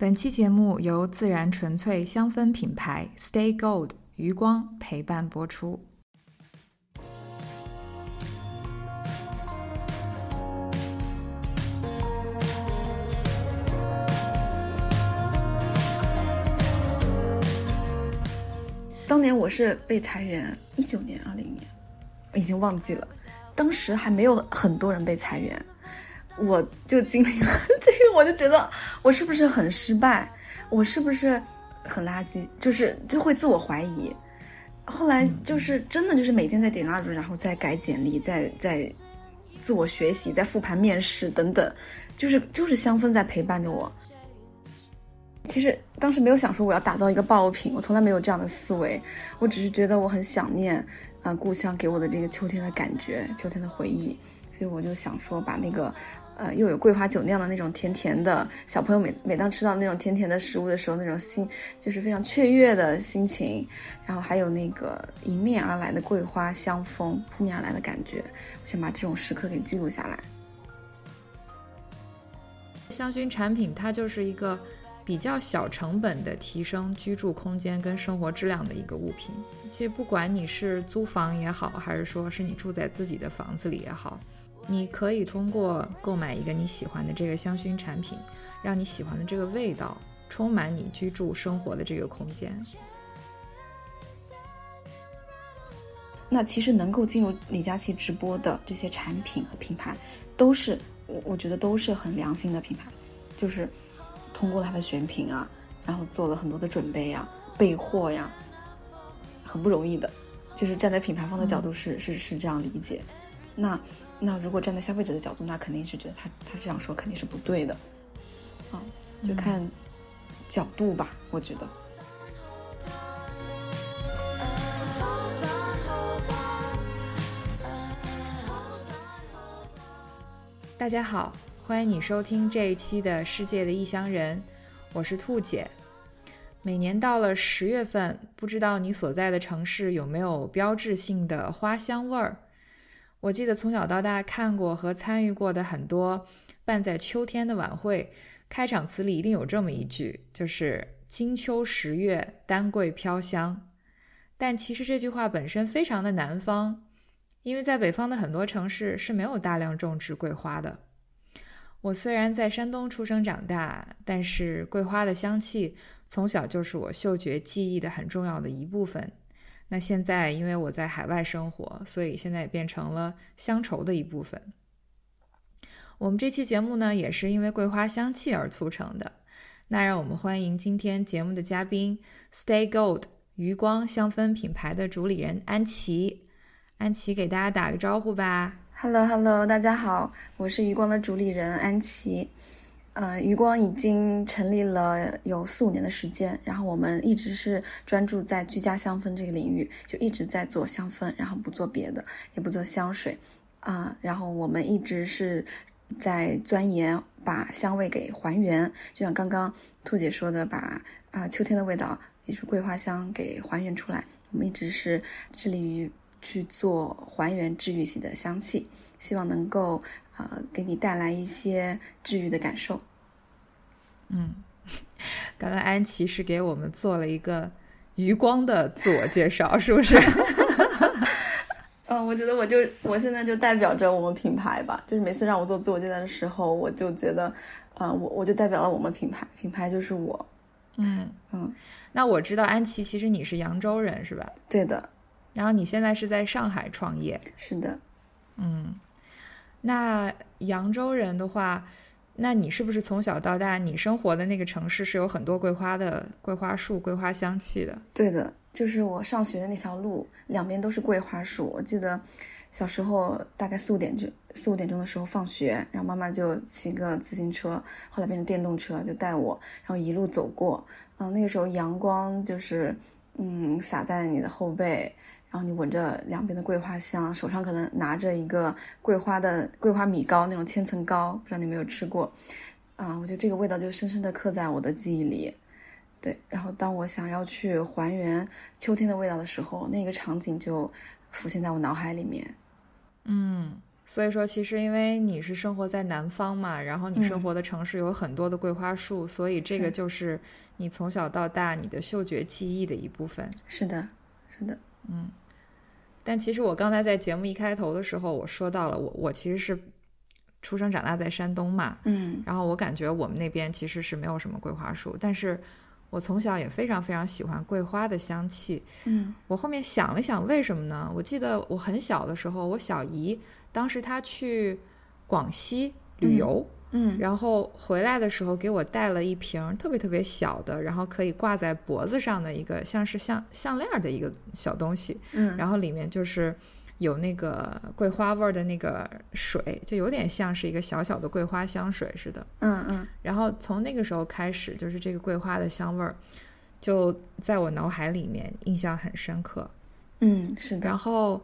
本期节目由自然纯粹香氛品牌 Stay Gold 余光陪伴播出。当年我是被裁员，一九年、二零年，我已经忘记了。当时还没有很多人被裁员，我就经历了 这个，我就觉得我是不是很失败，我是不是很垃圾，就是就会自我怀疑。后来就是真的就是每天在点蜡烛，然后再改简历，再再自我学习，再复盘面试等等，就是就是香氛在陪伴着我。其实当时没有想说我要打造一个爆品，我从来没有这样的思维，我只是觉得我很想念，呃，故乡给我的这个秋天的感觉，秋天的回忆，所以我就想说把那个，呃，又有桂花酒酿的那种甜甜的，小朋友每每当吃到那种甜甜的食物的时候，那种心就是非常雀跃的心情，然后还有那个迎面而来的桂花香风扑面而来的感觉，我想把这种时刻给记录下来。香薰产品它就是一个。比较小成本的提升居住空间跟生活质量的一个物品。其实不管你是租房也好，还是说是你住在自己的房子里也好，你可以通过购买一个你喜欢的这个香薰产品，让你喜欢的这个味道充满你居住生活的这个空间。那其实能够进入李佳琦直播的这些产品和品牌，都是我我觉得都是很良心的品牌，就是。通过他的选品啊，然后做了很多的准备呀、备货呀，很不容易的。就是站在品牌方的角度是是是这样理解。那那如果站在消费者的角度，那肯定是觉得他他这样说肯定是不对的。啊，就看角度吧，我觉得。大家好。欢迎你收听这一期的《世界的异乡人》，我是兔姐。每年到了十月份，不知道你所在的城市有没有标志性的花香味儿？我记得从小到大看过和参与过的很多办在秋天的晚会，开场词里一定有这么一句，就是“金秋十月，丹桂飘香”。但其实这句话本身非常的南方，因为在北方的很多城市是没有大量种植桂花的。我虽然在山东出生长大，但是桂花的香气从小就是我嗅觉记忆的很重要的一部分。那现在因为我在海外生活，所以现在也变成了乡愁的一部分。我们这期节目呢，也是因为桂花香气而促成的。那让我们欢迎今天节目的嘉宾，Stay Gold 余光香氛品牌的主理人安琪。安琪给大家打个招呼吧。Hello，Hello，大家好，我是余光的主理人安琪。呃，余光已经成立了有四五年的时间，然后我们一直是专注在居家香氛这个领域，就一直在做香氛，然后不做别的，也不做香水。啊，然后我们一直是在钻研把香味给还原，就像刚刚兔姐说的，把啊秋天的味道，也是桂花香给还原出来。我们一直是致力于。去做还原治愈系的香气，希望能够呃给你带来一些治愈的感受。嗯，刚刚安琪是给我们做了一个余光的自我介绍，是不是？嗯，我觉得我就我现在就代表着我们品牌吧，就是每次让我做自我介绍的时候，我就觉得，呃，我我就代表了我们品牌，品牌就是我。嗯嗯，那我知道安琪其实你是扬州人是吧？对的。然后你现在是在上海创业，是的，嗯，那扬州人的话，那你是不是从小到大你生活的那个城市是有很多桂花的桂花树、桂花香气的？对的，就是我上学的那条路两边都是桂花树。我记得小时候大概四五点就四五点钟的时候放学，然后妈妈就骑个自行车，后来变成电动车就带我，然后一路走过。嗯，那个时候阳光就是嗯洒在你的后背。然后你闻着两边的桂花香，手上可能拿着一个桂花的桂花米糕，那种千层糕，不知道你有没有吃过？啊，我觉得这个味道就深深的刻在我的记忆里。对，然后当我想要去还原秋天的味道的时候，那个场景就浮现在我脑海里面。嗯，所以说，其实因为你是生活在南方嘛，然后你生嗯活的城市有很多的桂花树，所以这个就是你从小到大你的嗅觉记忆的一部分。是的，是的，但其实我刚才在节目一开头的时候，我说到了我我其实是出生长大在山东嘛，嗯然后我感觉我们那边其实是没有什么桂花树，但是我从小也非常非常喜欢桂花的香气。嗯我后面想了想，为什么呢？我记得我很小的时候，我小姨当时她去广西旅游，嗯然后回来的时候给我带了一瓶特别特别小的，然后可以挂在脖子上的一个像是项项链儿的一个小东西，嗯，然后里面就是有那个桂花味儿的那个水，就有点像是一个小小的桂花香水似的。嗯嗯然后从那个时候开始，就是这个桂花的香味儿，就在我脑海里面印象很深刻。嗯，是的，然后，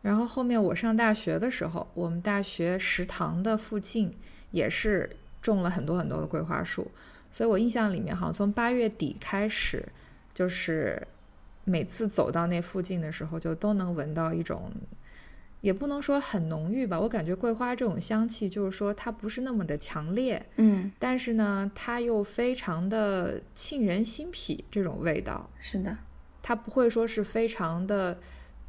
然后后面我上大学的时候，我们大学食堂的附近也是种了很多很多的桂花树，所以我印象里面好像从八月底开始，就是每次走到那附近的时候，就都能闻到一种。也不能说很浓郁吧，我感觉桂花这种香气，就是说它不是那么的强烈，嗯。但是呢，它又非常的沁人心脾，这种味道，是的，它不会说是非常的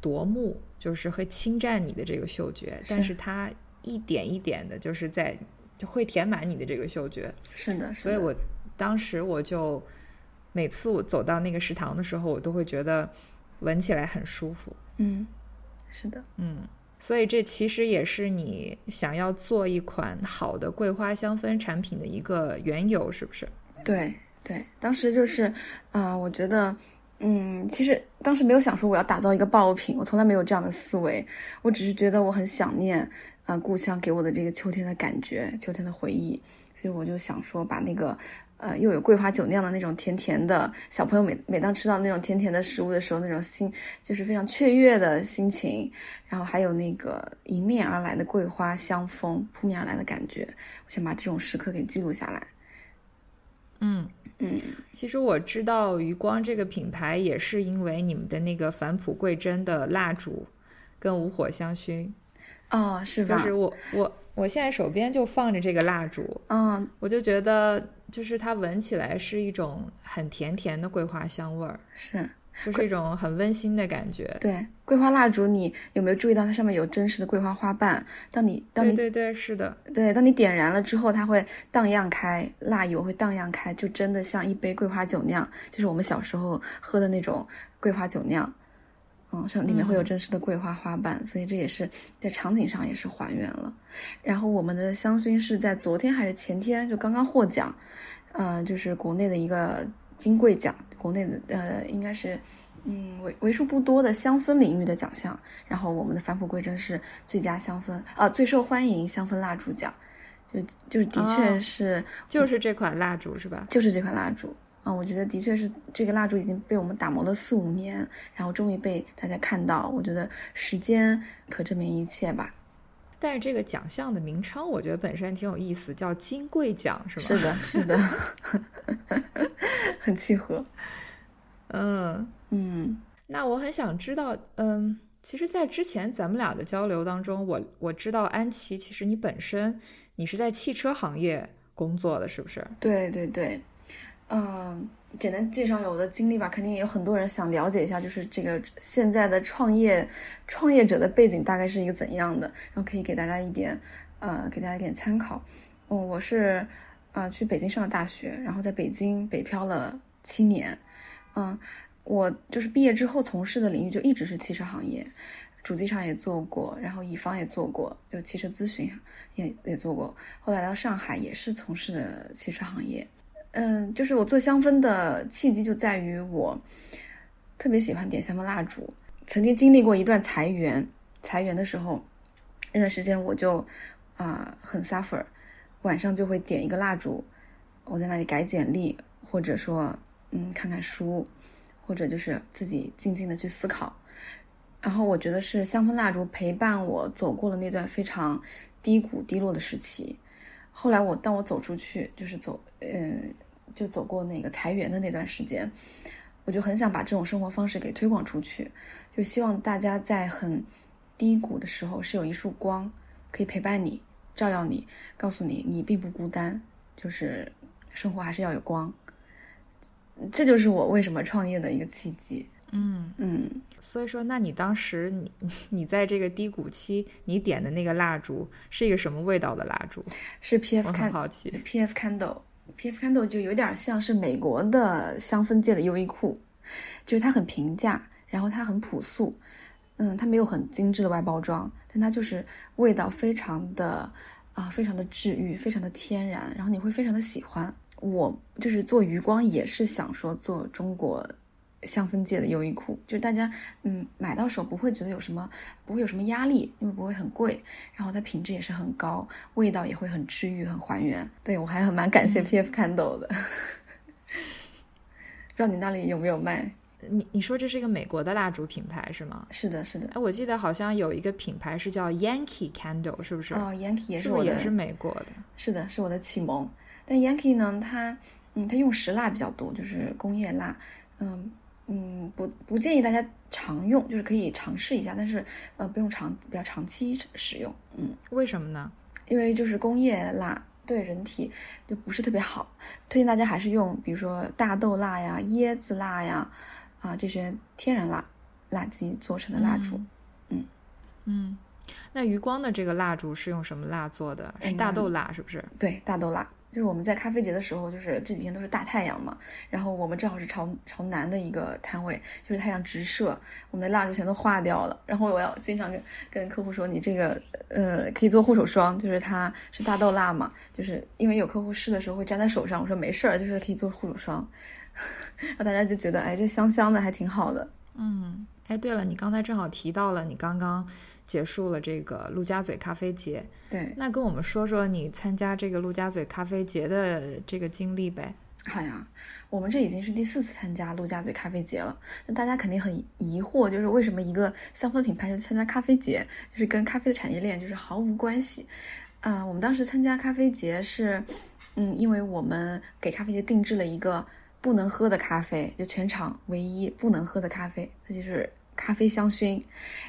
夺目，就是会侵占你的这个嗅觉，但是它一点一点的，就是在就会填满你的这个嗅觉，是的，是的所以我当时我就每次我走到那个食堂的时候，我都会觉得闻起来很舒服，嗯，是的，嗯。所以这其实也是你想要做一款好的桂花香氛产品的一个缘由，是不是？对对，当时就是，啊、我觉得，嗯，其实当时没有想说我要打造一个爆品，我从来没有这样的思维，我只是觉得我很想念，呃，故乡给我的这个秋天的感觉，秋天的回忆，所以我就想说把那个。呃，又有桂花酒酿的那种甜甜的，小朋友每每当吃到那种甜甜的食物的时候，那种心就是非常雀跃的心情，然后还有那个迎面而来的桂花香风扑面而来的感觉，我想把这种时刻给记录下来。嗯。嗯其实我知道余光这个品牌也是因为你们的那个返璞归真的蜡烛跟无火香薰，哦，是吧？就是我我我现在手边就放着这个蜡烛，嗯，我就觉得就是它闻起来是一种很甜甜的桂花香味儿，是就是一种很温馨的感觉。对桂花蜡烛，你有没有注意到它上面有真实的桂花花瓣？当你当你对对对，是的，对当你点燃了之后，它会荡漾开，蜡油会荡漾开，就真的像一杯桂花酒酿，就是我们小时候喝的那种桂花酒酿。嗯，像里面会有真实的桂花花瓣，所以这也是在场景上也是还原了。然后我们的香薰是在昨天还是前天就刚刚获奖，呃，就是国内的一个金桂奖，国内的呃应该是嗯为为数不多的香氛领域的奖项。然后我们的返璞归真是最佳香氛啊、最受欢迎香氛蜡烛奖，就就是的确哦是、就是这款蜡烛是吧？就是这款蜡烛。啊、我觉得的确是这个蜡烛已经被我们打磨了四五年，然后终于被大家看到。我觉得时间可证明一切吧。但是这个奖项的名称我觉得本身挺有意思，叫金桂奖是吗？是的，是的，很契合。嗯。嗯那我很想知道，嗯，其实，在之前咱们俩的交流当中，我我知道安琪，其实你本身你是在汽车行业工作的，是不是？对对对，嗯，简单介绍一下我的经历吧。肯定有很多人想了解一下，就是这个现在的创业创业者的背景大概是一个怎样的，然后可以给大家一点呃，给大家一点参考。嗯，我是呃去北京上的大学，然后在北京北漂了七年。嗯，我就是毕业之后从事的领域就一直是汽车行业，主机厂也做过，然后乙方也做过，就汽车咨询也也做过。后来到上海也是从事的汽车行业。嗯，就是我做香氛的契机就在于我特别喜欢点香氛蜡烛，曾经经历过一段裁员，裁员的时候，那段时间我就啊、很 suffer，晚上就会点一个蜡烛，我在那里改简历，或者说嗯看看书，或者就是自己静静的去思考。然后我觉得是香氛蜡烛陪伴我走过了那段非常低谷低落的时期。后来我当我走出去，就是走，嗯，就走过那个裁员的那段时间，我就很想把这种生活方式给推广出去，就希望大家在很低谷的时候是有一束光，可以陪伴你、照耀你，告诉你你并不孤单，就是生活还是要有光。这就是我为什么创业的一个契机。嗯嗯，所以说，那你当时你你在这个低谷期，你点的那个蜡烛是一个什么味道的蜡烛？是 P 我 F 很 can 好奇。P F Pf candle 就有点像是美国的香氛界的优衣库，就是它很平价，然后它很朴素，嗯，它没有很精致的外包装，但它就是味道非常的啊、非常的治愈，非常的天然，然后你会非常的喜欢。我就是做余光，也是想说做中国香氛界的优衣库，就是大家嗯买到手不会觉得有什么，不会有什么压力，因为不会很贵，然后它品质也是很高，味道也会很治愈、很还原。对我还很蛮感谢 PF Candle 的，不知道你那里有没有卖？你你说这是一个美国的蜡烛品牌是吗？是的，是的。哎，我记得好像有一个品牌是叫 Yankee Candle，是不是？哦，Yankee 也是是我的，是也是美国的？是的，是我的启蒙。但 Yankee 呢，它嗯，它用石蜡比较多，就是工业蜡，嗯嗯，不不建议大家常用，就是可以尝试一下，但是呃，不用长比较长期使用，嗯，为什么呢？因为就是工业蜡对人体就不是特别好，推荐大家还是用比如说大豆蜡呀、椰子蜡呀啊这些天然蜡蜡基做成的蜡烛。嗯，那余光的这个蜡烛是用什么蜡做的？是大豆蜡是不是？对，大豆蜡，就是我们在咖啡节的时候，就是这几天都是大太阳嘛，然后我们正好是朝朝南的一个摊位，就是太阳直射，我们的蜡烛全都化掉了。然后我要经常跟跟客户说，你这个呃可以做护手霜，就是它是大豆蜡嘛，就是因为有客户试的时候会粘在手上，我说没事儿，就是可以做护手霜，然后大家就觉得哎这香香的还挺好的。嗯，哎，对了，你刚才正好提到了你刚刚结束了这个陆家嘴咖啡节，对，那跟我们说说你参加这个陆家嘴咖啡节的这个经历呗。好呀，我们这已经是第四次参加陆家嘴咖啡节了。那大家肯定很疑惑，就是为什么一个香氛品牌就参加咖啡节，就是跟咖啡的产业链就是毫无关系。啊、我们当时参加咖啡节是，嗯，因为我们给咖啡节定制了一个不能喝的咖啡，就全场唯一不能喝的咖啡，它就是咖啡香薰。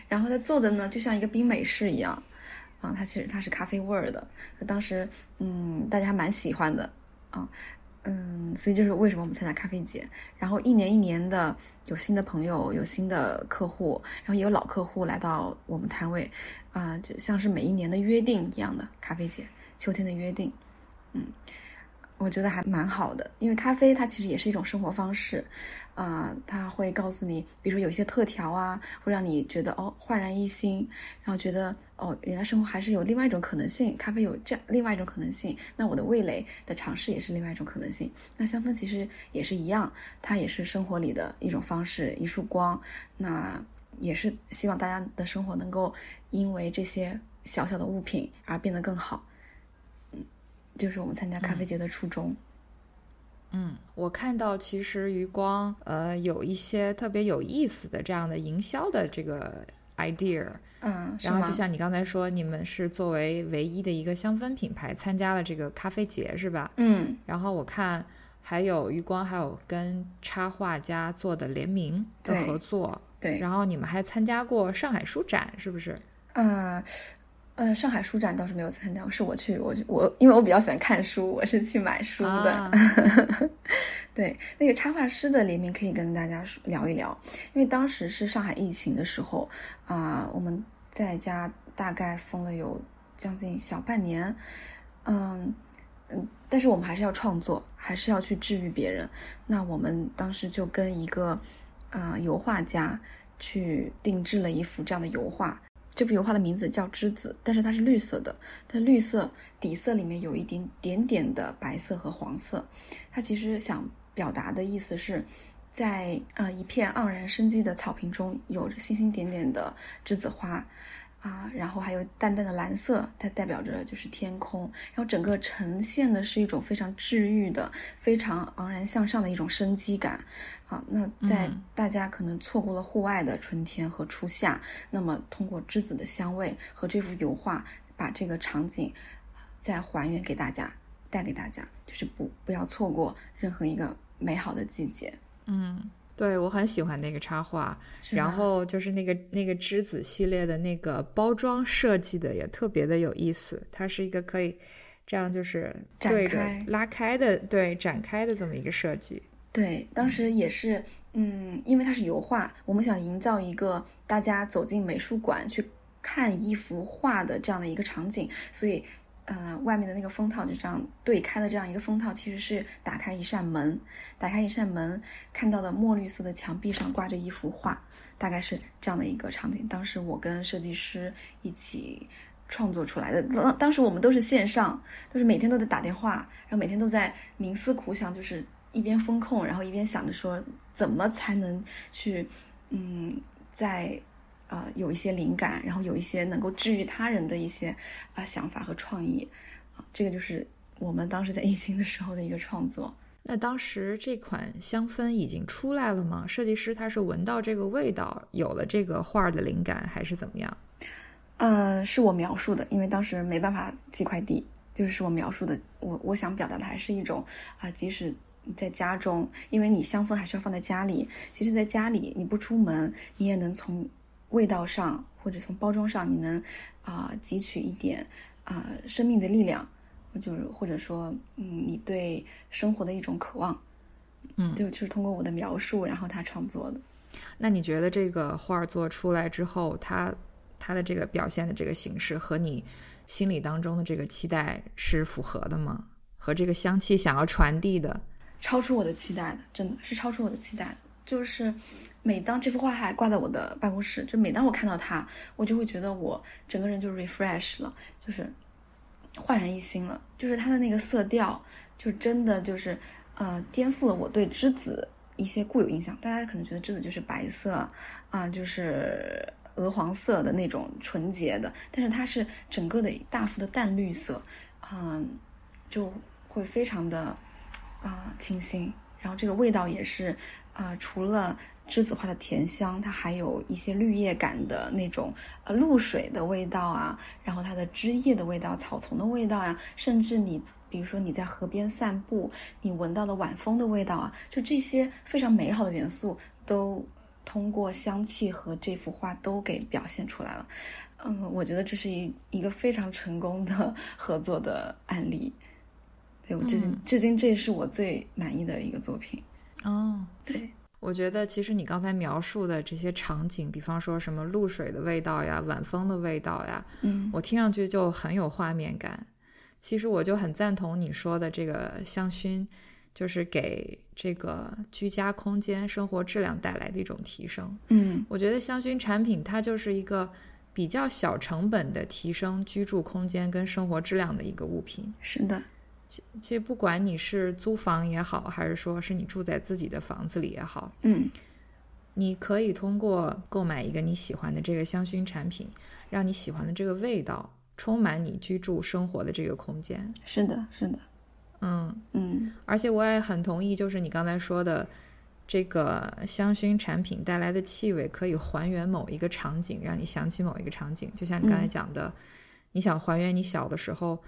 然后它做的呢，就像一个冰美式一样，啊，它其实它是咖啡味儿的。当时，嗯，大家蛮喜欢的，啊。嗯，所以就是为什么我们参加咖啡节，然后一年一年的有新的朋友，有新的客户，然后也有老客户来到我们摊位，啊、就像是每一年的约定一样的咖啡节，秋天的约定，嗯，我觉得还蛮好的，因为咖啡它其实也是一种生活方式，啊、他会告诉你，比如说有一些特调啊，会让你觉得哦焕然一新，然后觉得哦原来生活还是有另外一种可能性，咖啡有这样另外一种可能性，那我的味蕾的尝试也是另外一种可能性。那香氛其实也是一样，它也是生活里的一种方式，一束光，那也是希望大家的生活能够因为这些小小的物品而变得更好。嗯，就是我们参加咖啡节的初衷。嗯，我看到其实余光呃有一些特别有意思的这样的营销的这个 idea，嗯，然后就像你刚才说，你们是作为唯一的一个香氛品牌参加了这个咖啡节是吧？嗯，然后我看还有余光还有跟插画家做的联名的合作，对，然后你们还参加过上海书展是不是？呃，呃，上海书展倒是没有参加，是我去，我我因为我比较喜欢看书，我是去买书的。啊 对，那个插画师的联名可以跟大家聊一聊，因为当时是上海疫情的时候啊、我们在家大概封了有将近小半年，嗯嗯，但是我们还是要创作，还是要去治愈别人。那我们当时就跟一个啊、油画家去定制了一幅这样的油画。这幅油画的名字叫《栀子》，但是它是绿色的，它绿色底色里面有一点点点的白色和黄色。它其实想表达的意思是，在呃一片盎然生机的草坪中，有着星星点点的栀子花。啊，然后还有淡淡的蓝色，它代表着就是天空，然后整个呈现的是一种非常治愈的、非常昂然向上的一种生机感。啊，那在嗯大家可能错过了户外的春天和初夏，那么通过栀子的香味和这幅油画，把这个场景呃再还原给大家，带给大家，就是不不要错过任何一个美好的季节。嗯，对我很喜欢那个插画，然后就是那个那个栀子系列的那个包装设计的也特别的有意思，它是一个可以这样就是展对着开拉开的，对展开的这么一个设计。对，当时也是，嗯，因为它是油画，我们想营造一个大家走进美术馆去看一幅画的这样的一个场景，所以，呃，外面的那个封套就这样对开的这样一个封套，其实是打开一扇门，打开一扇门，看到的墨绿色的墙壁上挂着一幅画，大概是这样的一个场景。当时我跟设计师一起。创作出来的，当当时我们都是线上，都是每天都在打电话，然后每天都在冥思苦想，就是一边风控，然后一边想着说怎么才能去，嗯，在呃有一些灵感，然后有一些能够治愈他人的一些啊、想法和创意啊、这个就是我们当时在疫情的时候的一个创作。那当时这款香氛已经出来了吗？设计师他是闻到这个味道，有了这个画儿的灵感，还是怎么样？呃，是我描述的，因为当时没办法寄快递，就是是我描述的。我我想表达的还是一种啊、即使在家中，因为你香氛还是要放在家里，即使在家里你不出门，你也能从味道上或者从包装上，你能啊、汲取一点啊、生命的力量，就是或者说嗯你对生活的一种渴望。嗯就就是通过我的描述，然后他创作的。那你觉得这个画作出来之后，它它的这个表现的这个形式和你心里当中的这个期待是符合的吗？和这个香气想要传递的，超出我的期待的，真的是超出我的期待的。就是每当这幅画还挂在我的办公室，就每当我看到它，我就会觉得我整个人就 refresh 了，就是焕然一新了。就是它的那个色调，就真的就是呃颠覆了我对栀子一些固有印象。大家可能觉得栀子就是白色啊、就是鹅黄色的那种纯洁的，但是它是整个的大幅的淡绿色，嗯、就会非常的啊、清新。然后这个味道也是啊、除了栀子花的甜香，它还有一些绿叶感的那种呃露水的味道啊，然后它的枝叶的味道、草丛的味道呀、甚至你比如说你在河边散步，你闻到的晚风的味道啊，就这些非常美好的元素都通过香气和这幅画都给表现出来了。嗯，我觉得这是一一个非常成功的合作的案例。对我至今、嗯至今这是我最满意的一个作品。哦，对，我觉得其实你刚才描述的这些场景，比方说什么露水的味道呀、晚风的味道呀，嗯我听上去就很有画面感。其实我就很赞同你说的这个香薰，就是给这个居家空间生活质量带来的一种提升。嗯我觉得香薰产品它就是一个比较小成本的提升居住空间跟生活质量的一个物品。是的，其实不管你是租房也好，还是说是你住在自己的房子里也好，嗯你可以通过购买一个你喜欢的这个香薰产品，让你喜欢的这个味道充满你居住生活的这个空间。是的，是的，嗯，嗯而且我也很同意，就是你刚才说的，这个香薰产品带来的气味可以还原某一个场景，让你想起某一个场景。就像你刚才嗯讲的，你想还原你小的时候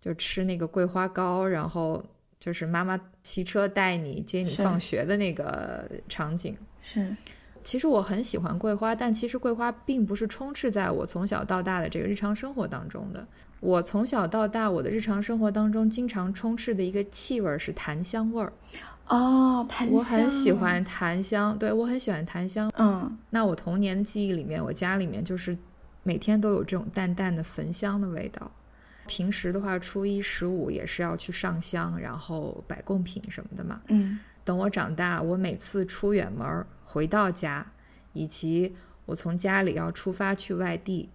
就吃那个桂花糕，然后就是妈妈骑车带你接你放学的那个场景。是，其实我很喜欢桂花，但其实桂花并不是充斥在我从小到大的这个日常生活当中的。我从小到大，我的日常生活当中经常充斥的一个气味儿是檀香味儿。哦，檀香，我很喜，欢檀香，对我很喜欢檀香。嗯那我童年的记忆里面，我家里面就是每天都有这种淡淡的焚香的味道。平时的话，初一十五也是要去上香，然后摆贡品什么的嘛。嗯等我长大，我每次出远门儿回到家，以及我从家里要出发去外地，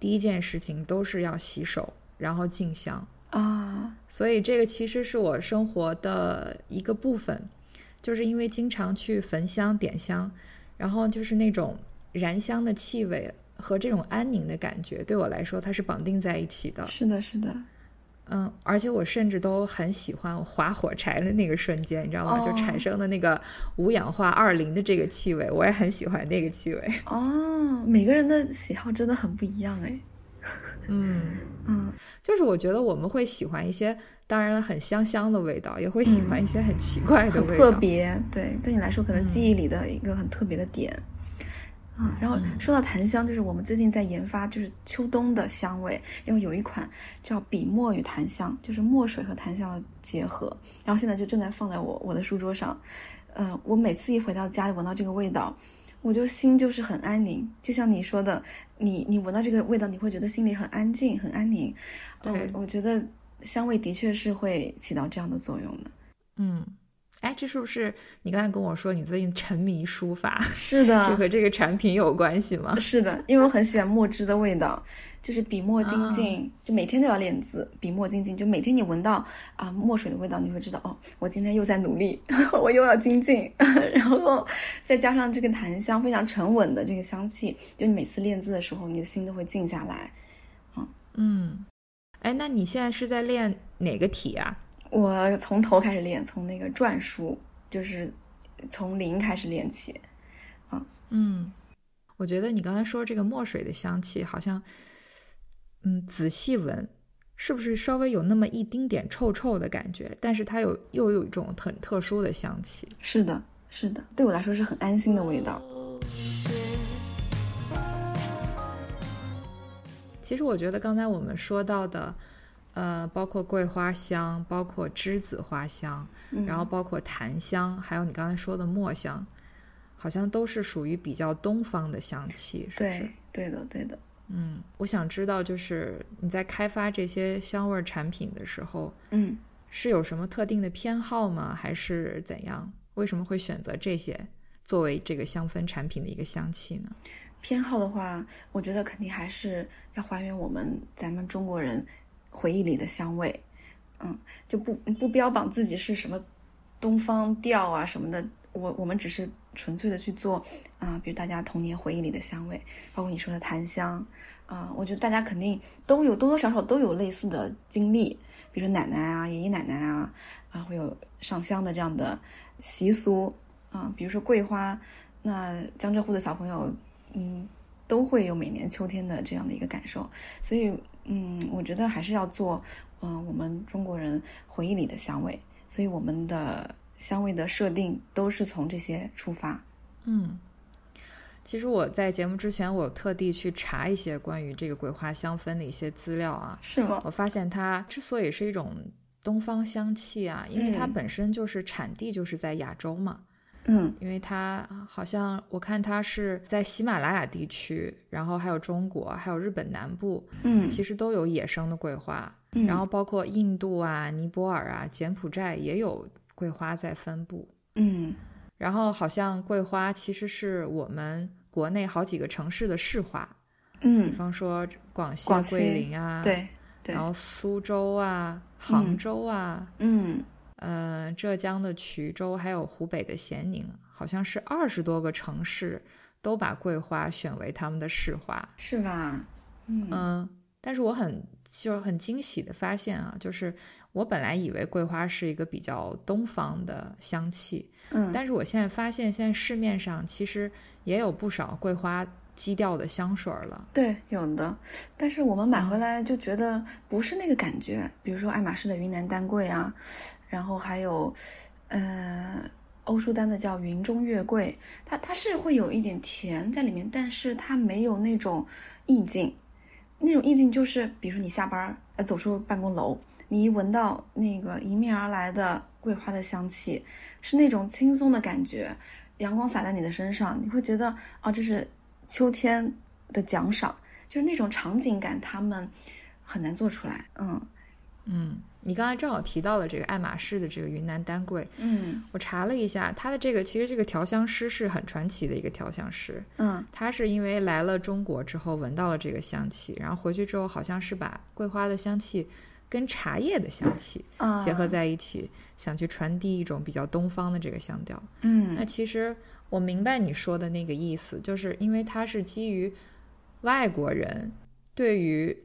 第一件事情都是要洗手，然后敬香。啊，所以这个其实是我生活的一个部分，就是因为经常去焚香点香，然后就是那种燃香的气味和这种安宁的感觉，对我来说它是绑定在一起的。是的，是的，嗯，而且我甚至都很喜欢划火柴的那个瞬间，你知道吗？就哦产生的那个五氧化二磷的这个气味，我也很喜欢那个气味。哦，每个人的喜好真的很不一样哎。嗯，嗯就是我觉得我们会喜欢一些当然了，很香香的味道，也会喜欢一些很奇怪的味道，很特别。对，对你来说可能记忆里的一个很特别的点。啊，然后说到檀香，就是我们最近在研发，就是秋冬的香味，因为有一款叫笔墨与檀香，就是墨水和檀香的结合，然后现在就正在放在我我的书桌上。嗯，我每次一回到家，闻到这个味道，我就心就是很安宁，就像你说的，你你闻到这个味道，你会觉得心里很安静、很安宁。对，我觉得香味的确是会起到这样的作用的。嗯。哎，这是不是你刚才跟我说你最近沉迷书法？是的，就和这个产品有关系吗？是的，因为我很喜欢墨汁的味道，就是笔墨精进，就每天都要练字，笔墨精进，就每天你闻到啊墨水的味道，你会知道哦，我今天又在努力，我又要精进。然后再加上这个檀香非常沉稳的这个香气，就你每次练字的时候，你的心都会静下来。嗯嗯，哎，那你现在是在练哪个体啊？我从头开始练，从那个篆书，就是从零开始练起，啊，嗯，我觉得你刚才说这个墨水的香气，好像，嗯，仔细闻，是不是稍微有那么一丁点臭臭的感觉？但是它有又有一种很特殊的香气。是的，是的，对我来说是很安心的味道。其实我觉得刚才我们说到的。呃，包括桂花香，包括栀子花香，然后包括檀香，还有你刚才说的墨香，好像都是属于比较东方的香气，是不是？对，对的，对的。嗯，我想知道，就是你在开发这些香味产品的时候，嗯，是有什么特定的偏好吗？还是怎样？为什么会选择这些作为这个香氛产品的一个香气呢？偏好的话，我觉得肯定还是要还原我们咱们中国人。回忆里的香味，嗯，就不不标榜自己是什么东方调啊什么的，我我们只是纯粹的去做啊，比如大家童年回忆里的香味，包括你说的檀香啊，我觉得大家肯定都有多多少少都有类似的经历，比如说奶奶啊、爷爷奶奶啊啊会有上香的这样的习俗啊，比如说桂花，那江浙沪的小朋友嗯都会有每年秋天的这样的一个感受，所以。嗯，我觉得还是要做，嗯，我们中国人回忆里的香味，所以我们的香味的设定都是从这些出发。嗯，其实我在节目之前，我特地去查一些关于这个桂花香氛的一些资料啊。是吗？我发现它之所以是一种东方香气啊，因为它本身就是产地就是在亚洲嘛。嗯，因为它好像我看它是在喜马拉雅地区，然后还有中国，还有日本南部，嗯，其实都有野生的桂花，然后包括印度啊、尼泊尔啊、柬埔寨也有桂花在分布，嗯，然后好像桂花其实是我们国内好几个城市的市花，嗯，比方说广西桂林啊，对，然后苏州啊、杭州啊，嗯。呃，浙江的衢州，还有湖北的咸宁，好像是二十多个城市都把桂花选为他们的市花，是吧？嗯，但是我很就很惊喜的发现啊，就是我本来以为桂花是一个比较东方的香气，嗯，但是我现在发现，现在市面上其实也有不少桂花基调的香水了。对，有的，但是我们买回来就觉得不是那个感觉，比如说爱马仕的云南丹桂啊。然后还有，呃，欧舒丹的叫云中月桂，它它是会有一点甜在里面，但是它没有那种意境，那种意境就是，比如说你下班呃走出办公楼，你一闻到那个迎面而来的桂花的香气，是那种轻松的感觉，阳光洒在你的身上，你会觉得啊，这是秋天的奖赏，就是那种场景感，他们很难做出来，嗯。嗯。你刚才正好提到了这个爱马仕的这个云南丹桂，嗯，我查了一下，它的这个其实这个调香师是很传奇的一个调香师，嗯，他是因为来了中国之后闻到了这个香气，然后回去之后好像是把桂花的香气跟茶叶的香气结合在一起，想去传递一种比较东方的这个香调，嗯，那其实我明白你说的那个意思，就是因为它是基于外国人对于。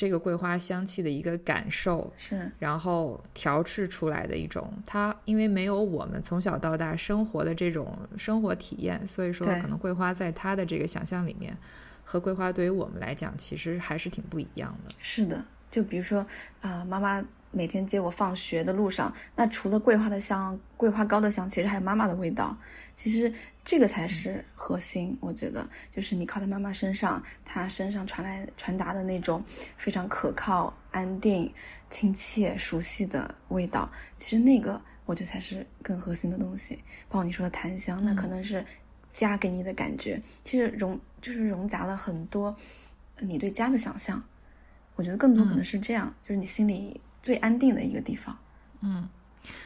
这个桂花香气的一个感受是，然后调制出来的一种，它因为没有我们从小到大生活的这种生活体验，所以说可能桂花在它的这个想象里面，和桂花对于我们来讲其实还是挺不一样的。是的，就比如说啊、妈妈每天接我放学的路上，那除了桂花的香、桂花糕的香，其实还有妈妈的味道。其实这个才是核心，我觉得就是你靠在妈妈身上，她身上传来传达的那种非常可靠、安定、亲切、熟悉的味道。其实那个我觉得才是更核心的东西。包括你说的檀香，那可能是家给你的感觉，其实融就是融杂了很多你对家的想象。我觉得更多可能是这样，就是你心里最安定的一个地方。嗯，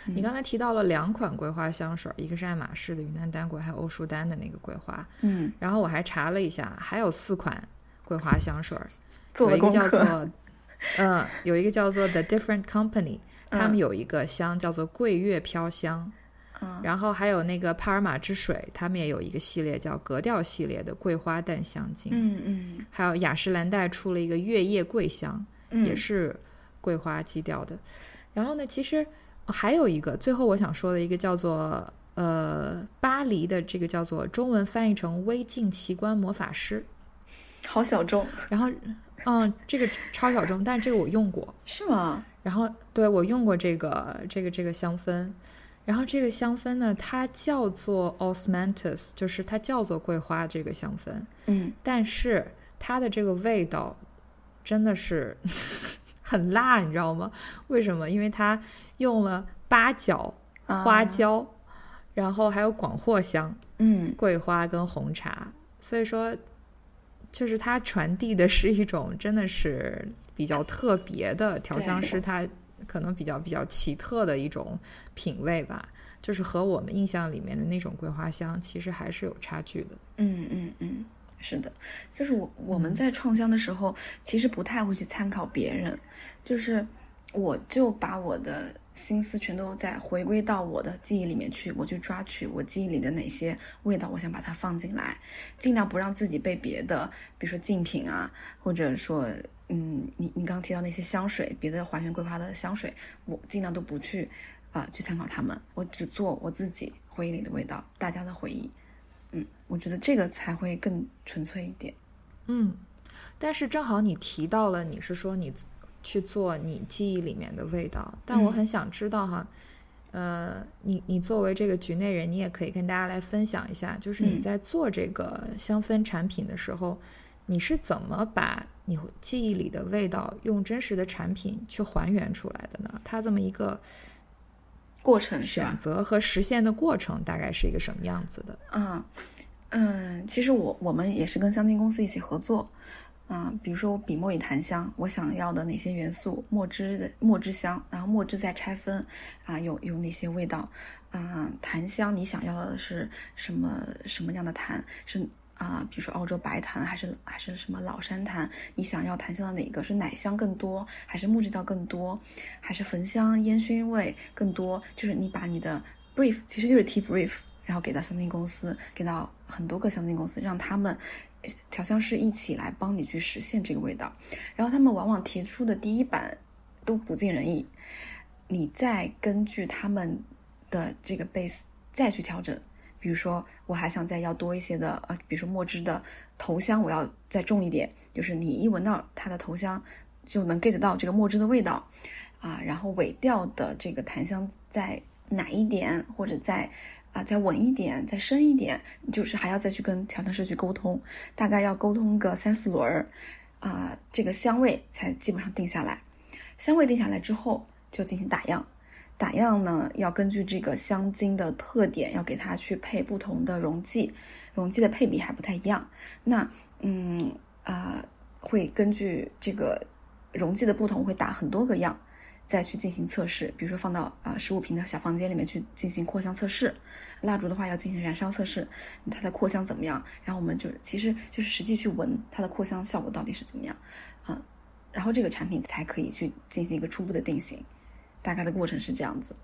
你刚才提到了两款桂花香水，一个是爱马仕的云南丹桂，还有欧舒丹的那个桂花。嗯，然后我还查了一下，还有四款桂花香水，做有一个叫。做 嗯，有一个叫做 The Different Company，他们有一个香叫做桂月飘香。嗯然后还有那个帕尔玛之水，他们也有一个系列叫格调系列的桂花淡香精。嗯嗯还有雅诗兰黛出了一个月夜桂香，嗯，也是桂花基调的。然后呢，其实还有一个，最后我想说的一个叫做呃巴黎的这个叫做中文翻译成微镜奇观魔法师。好小众，然后嗯，这个超小众，但这个我用过。是吗？然后对我用过这个这个这个香氛，然后这个香氛呢，它叫做 osmanthus，就是它叫做桂花这个香氛，嗯但是它的这个味道真的是很辣，你知道吗？为什么？因为它用了八角、花啊椒，然后还有广藿香、嗯桂花跟红茶，所以说就是它传递的是一种真的是比较特别的调香师他可能比较比较奇特的一种品味吧，就是和我们印象里面的那种桂花香其实还是有差距的。嗯嗯嗯，是的，就是我我们在创香的时候，其实不太会去参考别人，就是我就把我的心思全都在回归到我的记忆里面去，我去抓取我记忆里的哪些味道，我想把它放进来，尽量不让自己被别的，比如说竞品啊，或者说。嗯，你你刚刚提到那些香水，别的还原桂花的香水，我尽量都不去啊、去参考他们，我只做我自己回忆里的味道，大家的回忆。嗯，我觉得这个才会更纯粹一点。嗯，但是正好你提到了，你是说你去做你记忆里面的味道，但我嗯很想知道哈，呃，你你作为这个局内人，你也可以跟大家来分享一下，就是你嗯在做这个香氛产品的时候，你是怎么把你记忆里的味道用真实的产品去还原出来的呢？它这么一个过程是选？择和实现的过程大概是一个什么样子的？嗯嗯，其实我我们也是跟香精公司一起合作。嗯，比如说我笔墨与檀香，我想要的哪些元素，墨汁的墨汁香，然后墨汁再拆分，啊，有有哪些味道？啊，檀香你想要的是什么什么样的檀？是啊，比如说澳洲白檀，还是还是什么老山檀？你想要檀香的哪个？是奶香更多，还是木质调更多，还是焚香烟熏味更多？就是你把你的 brief 其实就是提 brief，然后给到香精公司，给到很多个香精公司，让他们调香师一起来帮你去实现这个味道。然后他们往往提出的第一版都不尽人意，你再根据他们的这个 base 再去调整。比如说，我还想再要多一些的，呃，比如说墨汁的头香，我要再重一点，就是你一闻到它的头香，就能 get 到这个墨汁的味道，啊，然后尾调的这个檀香再奶一点，或者再啊再稳一点，再深一点，就是还要再去跟调香师去沟通，大概要沟通个三四轮儿，啊，这个香味才基本上定下来。香味定下来之后，就进行打样。打样呢，要根据这个香精的特点，要给它去配不同的溶剂，溶剂的配比还不太一样。那嗯啊、会根据这个溶剂的不同，会打很多个样，再去进行测试。比如说放到啊十五平的小房间里面去进行扩香测试，蜡烛的话要进行燃烧测试，它的扩香怎么样？然后我们就其实就是实际去闻它的扩香效果到底是怎么样啊、然后这个产品才可以去进行一个初步的定型。大概的过程是这样子。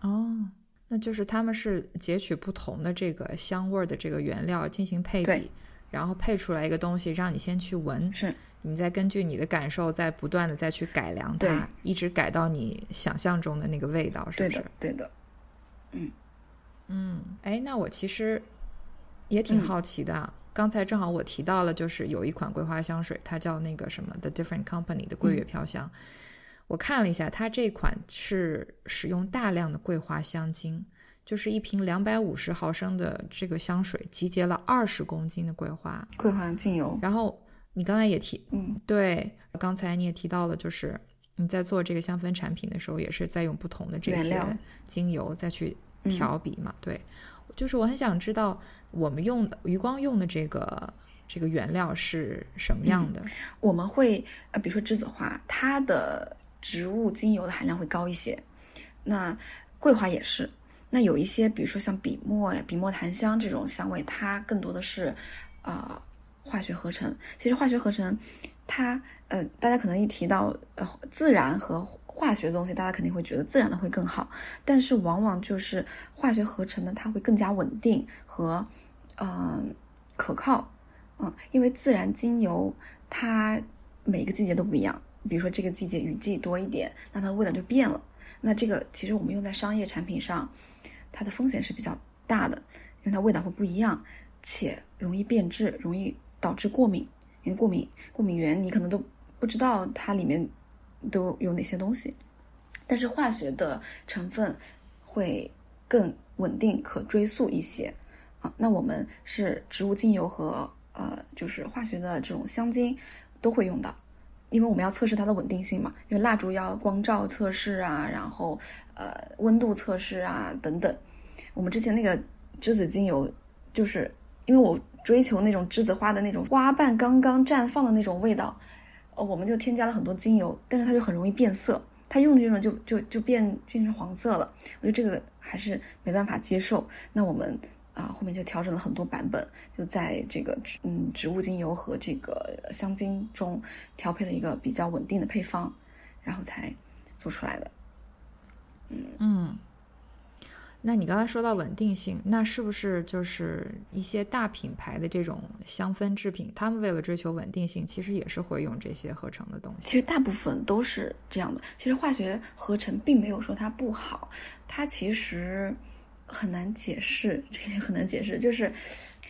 哦，那就是他们是截取不同的这个香味儿的这个原料进行配比，然后配出来一个东西，让你先去闻，是你再根据你的感受，再不断的再去改良它，一直改到你想象中的那个味道，是不是对的？，对的。嗯嗯，哎，那我其实也挺嗯好奇的啊，刚才正好我提到了，就是有一款桂花香水，它叫那个什么 The Different Company 的桂月飘香。我看了一下，它这款是使用大量的桂花香精，就是一瓶两百五十毫升的这个香水，集结了二十公斤的桂花桂花精油。然后你刚才也提，嗯，对，刚才你也提到了，就是你在做这个香氛产品的时候，也是在用不同的这些精油再去调比嘛，对。就是我很想知道，我们用的余光用的这个这个原料是什么样的？我们会呃，比如说栀子花，它的植物精油的含量会高一些。那桂花也是。那有一些，比如说像笔墨呀、笔墨檀香这种香味，它更多的是呃化学合成。其实化学合成，它呃，大家可能一提到呃自然和。化学的东西，大家肯定会觉得自然的会更好，但是往往就是化学合成的，它会更加稳定和，嗯，可靠，嗯，因为自然精油它每个季节都不一样，比如说这个季节雨季多一点，那它的味道就变了。那这个其实我们用在商业产品上，它的风险是比较大的，因为它味道会不一样，且容易变质，容易导致过敏。因为过敏过敏源你可能都不知道它里面。都有哪些东西？但是化学的成分会更稳定、可追溯一些啊。那我们是植物精油和呃，就是化学的这种香精都会用到，因为我们要测试它的稳定性嘛。因为蜡烛要光照测试啊，然后呃温度测试啊等等。我们之前那个栀子精油，就是因为我追求那种栀子花的那种花瓣刚刚绽放的那种味道。我们就添加了很多精油，但是它就很容易变色，它用着用着就就就变变成黄色了。我觉得这个还是没办法接受。那我们啊后面就调整了很多版本，就在这个嗯植物精油和这个香精中调配了一个比较稳定的配方，然后才做出来的。嗯嗯。那你刚才说到稳定性，那是不是就是一些大品牌的这种香氛制品，他们为了追求稳定性，其实也是会用这些合成的东西？其实大部分都是这样的。其实化学合成并没有说它不好，它其实很难解释，这点很难解释，就是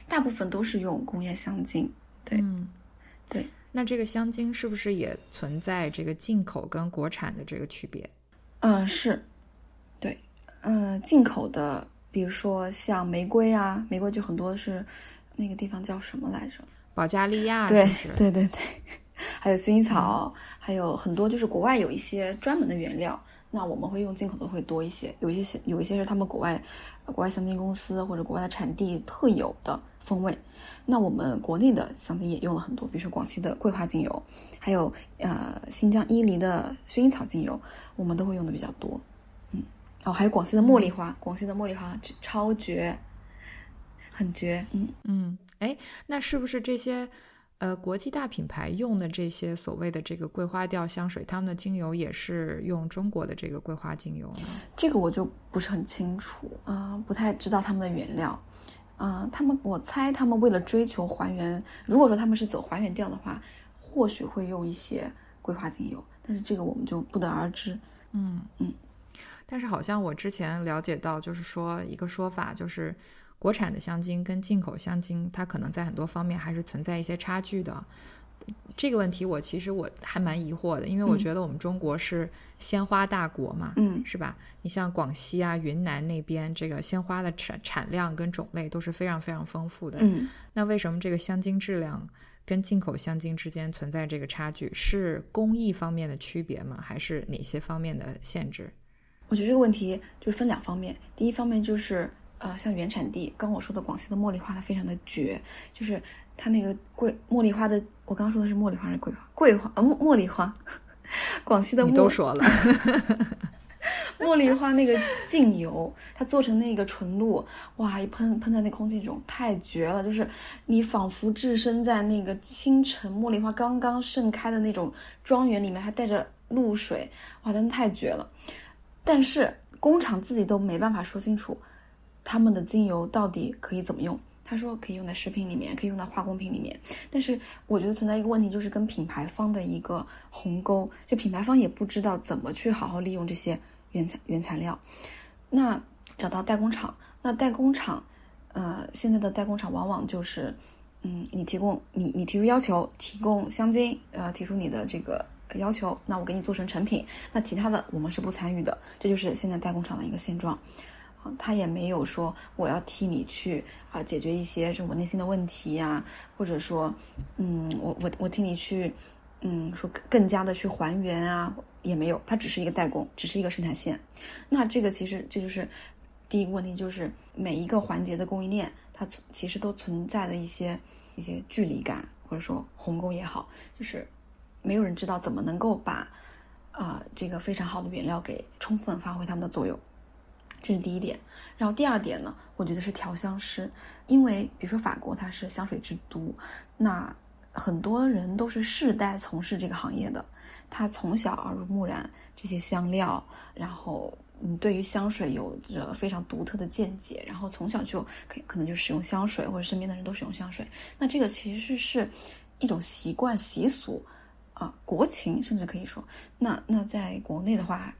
大部分都是用工业香精。对，对。那这个香精是不是也存在这个进口跟国产的这个区别？嗯，是。对嗯，进口的，比如说像玫瑰啊，玫瑰就很多是那个地方叫什么来着？保加利亚。对对对对，还有薰衣草，还有很多就是国外有一些专门的原料，那我们会用进口的会多一些。有一些有一些是他们国外国外香精公司或者国外的产地特有的风味，那我们国内的香精也用了很多，比如说广西的桂花精油，还有呃新疆伊犁的薰衣草精油，我们都会用的比较多。嗯哦，还有广西的茉莉花，广西的茉莉花超绝，很绝。嗯嗯，哎，那是不是这些呃国际大品牌用的这些所谓的这个桂花调香水，他们的精油也是用中国的这个桂花精油呢？这个我就不是很清楚啊，不太知道他们的原料啊。他们我猜他们为了追求还原，如果说他们是走还原调的话，或许会用一些桂花精油，但是这个我们就不得而知。嗯嗯。但是好像我之前了解到，就是说一个说法，就是国产的香精跟进口香精，它可能在很多方面还是存在一些差距的。这个问题我其实我还蛮疑惑的，因为我觉得我们中国是鲜花大国嘛，嗯，是吧？你像广西啊、云南那边，这个鲜花的产产量跟种类都是非常非常丰富的。嗯，那为什么这个香精质量跟进口香精之间存在这个差距？是工艺方面的区别吗？还是哪些方面的限制？我觉得这个问题就是分两方面，第一方面就是，呃，像原产地，刚我说的广西的茉莉花，它非常的绝，就是它那个桂茉莉花的，我刚刚说的是茉莉花还是桂花？桂花啊，茉茉莉花，广西的你都说了，茉莉花那个精油，它做成那个纯露，哇，一喷喷在那空气中，太绝了，就是你仿佛置身在那个清晨茉莉花刚刚盛开的那种庄园里面，还带着露水，哇，真的太绝了。但是工厂自己都没办法说清楚，他们的精油到底可以怎么用。他说可以用在食品里面，可以用在化工品里面。但是我觉得存在一个问题，就是跟品牌方的一个鸿沟，就品牌方也不知道怎么去好好利用这些原材原材料。那找到代工厂，那代工厂，呃，现在的代工厂往往就是，嗯，你提供你你提出要求，提供香精，呃，提出你的这个要求，那我给你做成成品，那其他的我们是不参与的，这就是现在代工厂的一个现状。他也没有说我要替你去啊解决一些是我内心的问题呀，或者说，嗯，我我我替你去，嗯，说更更加的去还原啊，也没有，它只是一个代工，只是一个生产线。那这个其实这就是第一个问题，就是每一个环节的供应链，它其实都存在的一些一些距离感，或者说鸿沟也好，就是没有人知道怎么能够把啊这个非常好的原料给充分发挥它们的作用。这是第一点，然后第二点呢，我觉得是调香师，因为比如说法国它是香水之都，那很多人都是世代从事这个行业的，他从小耳濡目染这些香料，然后嗯，对于香水有着非常独特的见解，然后从小就可可能就使用香水，或者身边的人都使用香水，那这个其实是一种习惯习俗啊，国情，甚至可以说，那那在国内的话。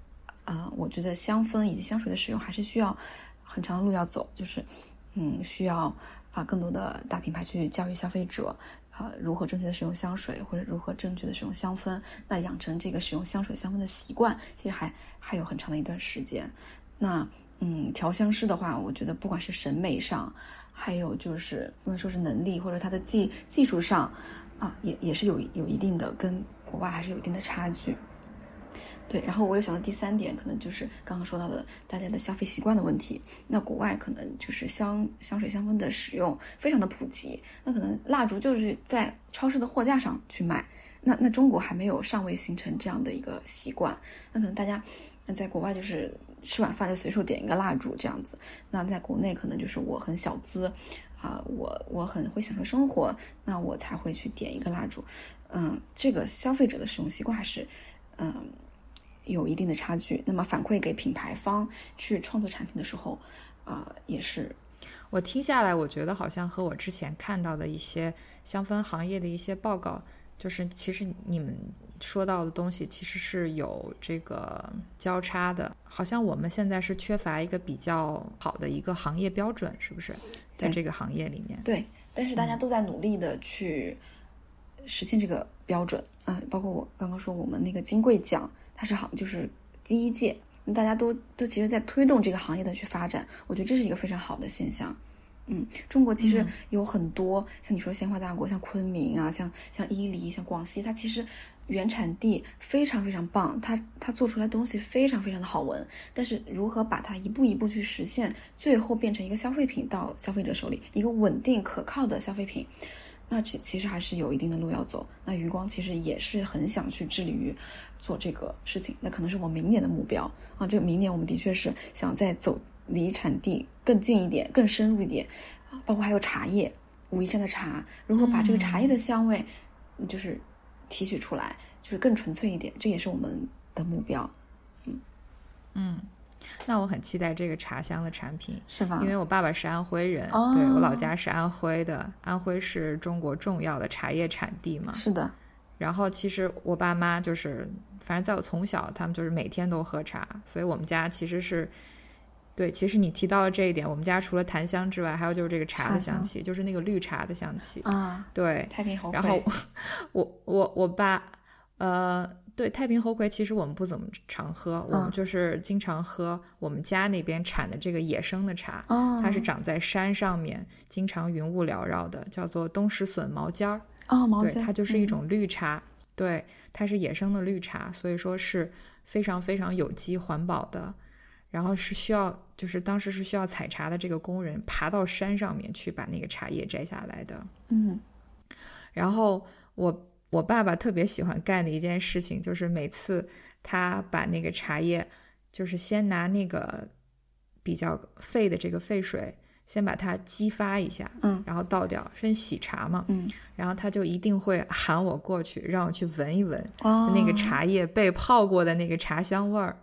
啊，我觉得香氛以及香水的使用还是需要很长的路要走，就是，嗯，需要啊更多的大品牌去教育消费者，啊如何正确的使用香水，或者如何正确的使用香氛，那养成这个使用香水香氛的习惯，其实还还有很长的一段时间。那嗯，调香师的话，我觉得不管是审美上，还有就是不能说是能力或者他的技技术上，啊，也也是有有一定的跟国外还是有一定的差距。对，然后我又想到第三点，可能就是刚刚说到的大家的消费习惯的问题。那国外可能就是香香水香氛的使用非常的普及，那可能蜡烛就是在超市的货架上去卖。那那中国还没有尚未形成这样的一个习惯，那可能大家那在国外就是吃晚饭就随手点一个蜡烛这样子。那在国内可能就是我很小资啊，我我很会享受生活，那我才会去点一个蜡烛。嗯，这个消费者的使用习惯还是嗯。有一定的差距，那么反馈给品牌方去创作产品的时候，啊，也是。我听下来，我觉得好像和我之前看到的一些香氛行业的一些报告，就是其实你们说到的东西其实是有这个交叉的。好像我们现在是缺乏一个比较好的一个行业标准，是不是？在这个行业里面。对，但是大家都在努力的去。实现这个标准啊，包括我刚刚说我们那个金贵奖，它是好就是第一届，大家都都其实在推动这个行业的去发展，我觉得这是一个非常好的现象。嗯，中国其实有很多像你说鲜花大国，像昆明啊，像像伊犁，像广西，它其实原产地非常非常棒，它它做出来东西非常非常的好闻，但是如何把它一步一步去实现，最后变成一个消费品到消费者手里，一个稳定可靠的消费品。那其其实还是有一定的路要走。那余光其实也是很想去致力于做这个事情。那可能是我明年的目标啊。这个明年我们的确是想再走离产地更近一点、更深入一点啊。包括还有茶叶，武夷山的茶，如何把这个茶叶的香味就是提取出来，就是更纯粹一点，这也是我们的目标。嗯嗯。那我很期待这个茶香的产品，是吧？因为我爸爸是安徽人，对我老家是安徽的，安徽是中国重要的茶叶产地嘛。是的。然后其实我爸妈就是，反正在我从小，他们就是每天都喝茶，所以我们家其实是，对，其实你提到了这一点，我们家除了檀香之外，还有就是这个茶的香气，就是那个绿茶的香气啊。对，太平猴然后我 我我爸，呃。对太平猴魁，其实我们不怎么常喝，我们就是经常喝我们家那边产的这个野生的茶，它是长在山上面，经常云雾缭绕的，叫做东石笋毛尖儿。哦，毛尖，它就是一种绿茶，对，它是野生的绿茶，所以说是非常非常有机环保的。然后是需要，就是当时是需要采茶的这个工人爬到山上面去把那个茶叶摘下来的。嗯，然后我。我爸爸特别喜欢干的一件事情，就是每次他把那个茶叶，就是先拿那个比较沸的这个沸水，先把它激发一下，嗯，然后倒掉，先洗茶嘛，嗯，然后他就一定会喊我过去，让我去闻一闻那个茶叶被泡过的那个茶香味儿，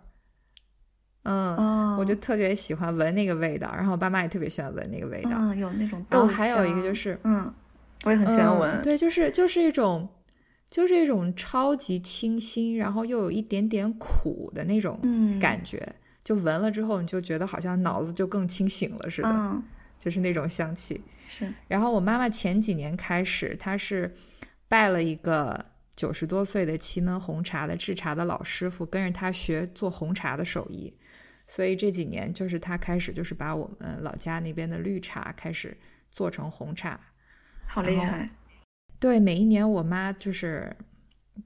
嗯，我就特别喜欢闻那个味道，然后我爸妈也特别喜欢闻那个味道，嗯，有那种豆香，还有一个就是，嗯，我也很喜欢闻，对，就是就是一种。就是一种超级清新，然后又有一点点苦的那种感觉，就闻了之后你就觉得好像脑子就更清醒了似的。嗯，就是那种香气。是，然后我妈妈前几年开始，她是拜了一个九十多岁的祁门红茶的制茶的老师傅，跟着他学做红茶的手艺。所以这几年就是他开始就是把我们老家那边的绿茶开始做成红茶，好厉害。对，每一年我妈就是，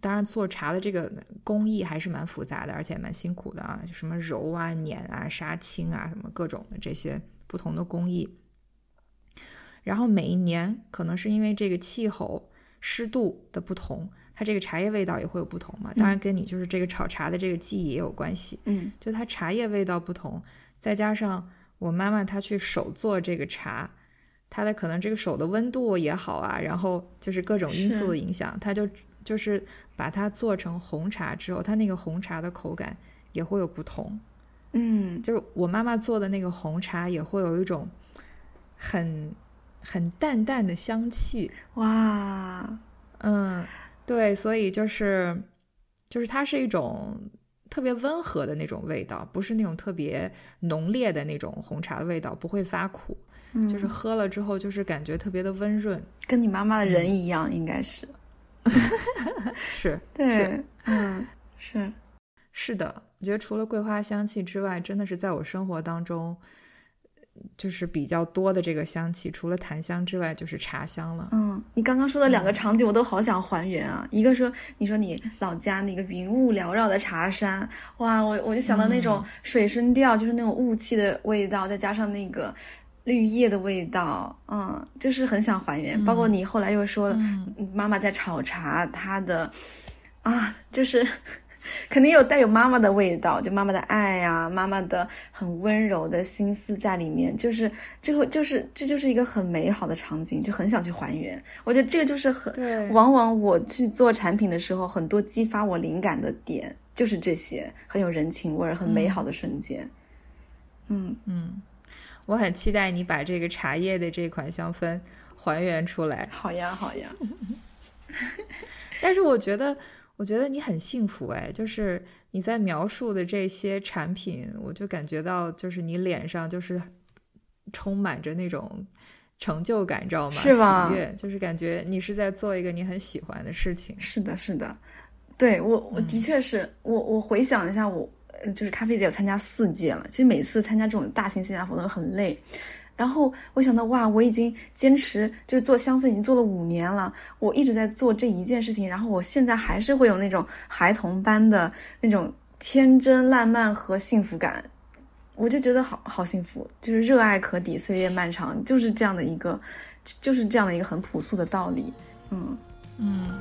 当然做茶的这个工艺还是蛮复杂的，而且蛮辛苦的啊，什么揉啊、碾啊、杀青啊，什么各种的这些不同的工艺。然后每一年可能是因为这个气候、湿度的不同。它这个茶叶味道也会有不同嘛？当然跟你就是这个炒茶的这个技艺也有关系。嗯，就它茶叶味道不同，再加上我妈妈她去手做这个茶，她的可能这个手的温度也好啊，然后就是各种因素的影响，它就就是把它做成红茶之后，它那个红茶的口感也会有不同。嗯，就是我妈妈做的那个红茶也会有一种很很淡淡的香气。哇，嗯。对，所以就是，就是它是一种特别温和的那种味道，不是那种特别浓烈的那种红茶的味道，不会发苦，就是喝了之后就是感觉特别的温润，跟你妈妈的人一样，应该是，是，对，嗯，是，是的，我觉得除了桂花香气之外，真的是在我生活当中。就是比较多的这个香气，除了檀香之外，就是茶香了。嗯，你刚刚说的两个场景，我都好想还原啊。一个说，你说你老家那个云雾缭绕的茶山，哇，我我就想到那种水声调，就是那种雾气的味道，再加上那个绿叶的味道，嗯，就是很想还原。包括你后来又说，妈妈在炒茶，她的啊，就是。肯定有带有妈妈的味道，就妈妈的爱呀，妈妈的很温柔的心思在里面，就是这个就是这就是一个很美好的场景，就很想去还原。我觉得这个就是很，往往我去做产品的时候，很多激发我灵感的点就是这些，很有人情味儿，很美好的瞬间。嗯嗯，我很期待你把这个茶叶的这款香氛还原出来。好呀好呀，但是我觉得。我觉得你很幸福哎，就是你在描述的这些产品，我就感觉到就是你脸上就是充满着那种成就感，知道吗？是吧？喜悦，就是感觉你是在做一个你很喜欢的事情。是的，是的，对我，我的确是我，我回想一下，我就是咖啡节有参加四届了，其实每次参加这种大型线下活动很累。然后我想到，哇，我已经坚持就是做香氛已经做了五年了，我一直在做这一件事情，然后我现在还是会有那种孩童般的那种天真烂漫和幸福感，我就觉得好好幸福，就是热爱可抵岁月漫长，就是这样的一个，就是这样的一个很朴素的道理，嗯嗯。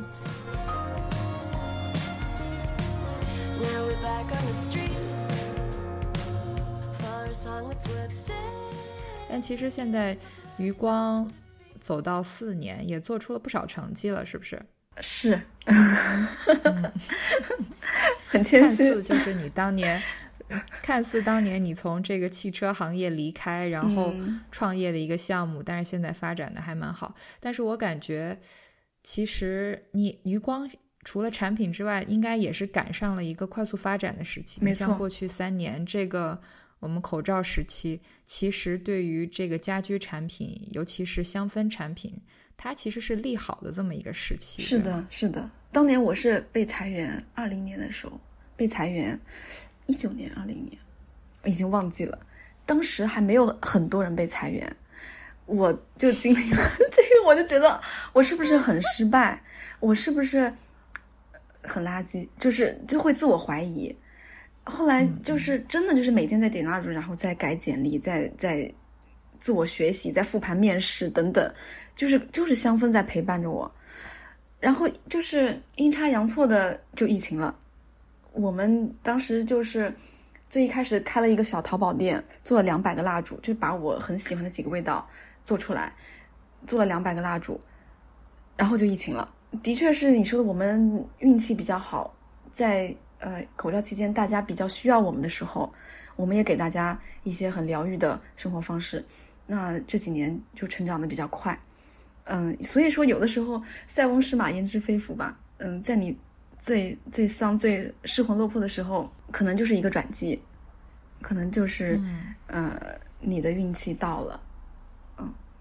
但其实现在余光走到四年，也做出了不少成绩了，是不是？是，很谦虚。就是你当年，看似当年你从这个汽车行业离开，然后创业的一个项目，但是现在发展的还蛮好。但是我感觉，其实你余光除了产品之外，应该也是赶上了一个快速发展的时期。没错，过去三年这个。我们口罩时期，其实对于这个家居产品，尤其是香氛产品，它其实是利好的这么一个时期。是的，是的。当年我是被裁员，二零年的时候被裁员，一九年、二零年，我已经忘记了。当时还没有很多人被裁员，我就经历了 这个，我就觉得我是不是很失败？我是不是很垃圾？就是就会自我怀疑。后来就是真的就是每天在点蜡烛，然后再改简历，在在自我学习，在复盘面试等等，就是就是香氛在陪伴着我。然后就是阴差阳错的就疫情了，我们当时就是最一开始开了一个小淘宝店，做了两百个蜡烛，就把我很喜欢的几个味道做出来，做了两百个蜡烛，然后就疫情了。的确是你说的，我们运气比较好，在。呃，口罩期间大家比较需要我们的时候，我们也给大家一些很疗愈的生活方式。那这几年就成长的比较快，嗯，所以说有的时候塞翁失马焉知非福吧。嗯，在你最最丧、最失魂落魄的时候，可能就是一个转机，可能就是呃你的运气到了。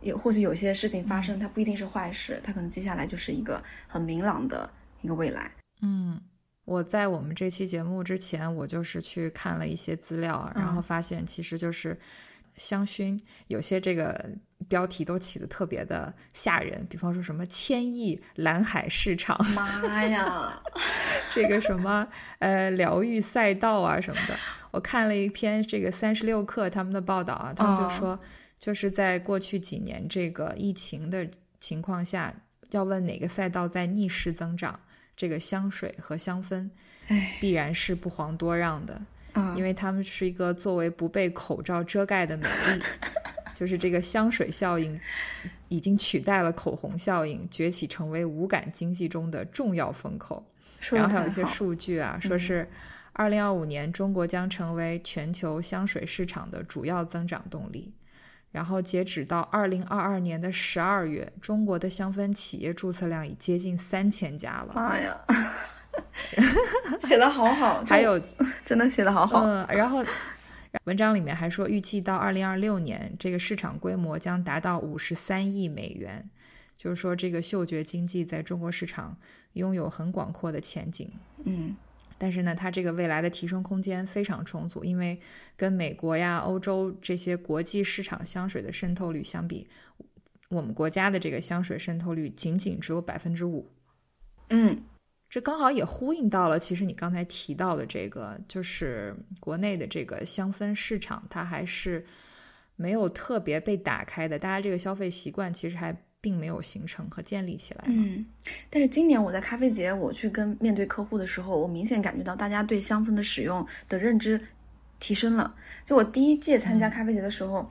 也或许有些事情发生，它不一定是坏事，它可能接下来就是一个很明朗的一个未来。嗯，我在我们这期节目之前，我就是去看了一些资料，然后发现其实就是香薰有些这个标题都起的特别的吓人，比方说什么千亿蓝海市场，妈呀，这个什么呃疗愈赛道啊什么的。我看了一篇这个三十六氪他们的报道啊，他们就说。就是在过去几年这个疫情的情况下，要问哪个赛道在逆势增长，这个香水和香氛，必然是不遑多让的，因为他们是一个作为不被口罩遮盖的美丽，就是这个香水效应已经取代了口红效应，崛起成为无感经济中的重要风口。然后还有一些数据啊，说是二零二五年中国将成为全球香水市场的主要增长动力。然后截止到二零二二年的十二月，中国的香氛企业注册量已接近三千家了。妈呀，写的好好，还有真的写的好好。嗯，然后文章里面还说，预计到二零二六年，这个市场规模将达到五十三亿美元，就是说这个嗅觉经济在中国市场拥有很广阔的前景。嗯。但是呢，它这个未来的提升空间非常充足，因为跟美国呀、欧洲这些国际市场香水的渗透率相比，我们国家的这个香水渗透率仅仅只有百分之五。嗯，这刚好也呼应到了，其实你刚才提到的这个，就是国内的这个香氛市场，它还是没有特别被打开的，大家这个消费习惯其实还。并没有形成和建立起来。嗯，但是今年我在咖啡节，我去跟面对客户的时候，我明显感觉到大家对香氛的使用的认知提升了。就我第一届参加咖啡节的时候，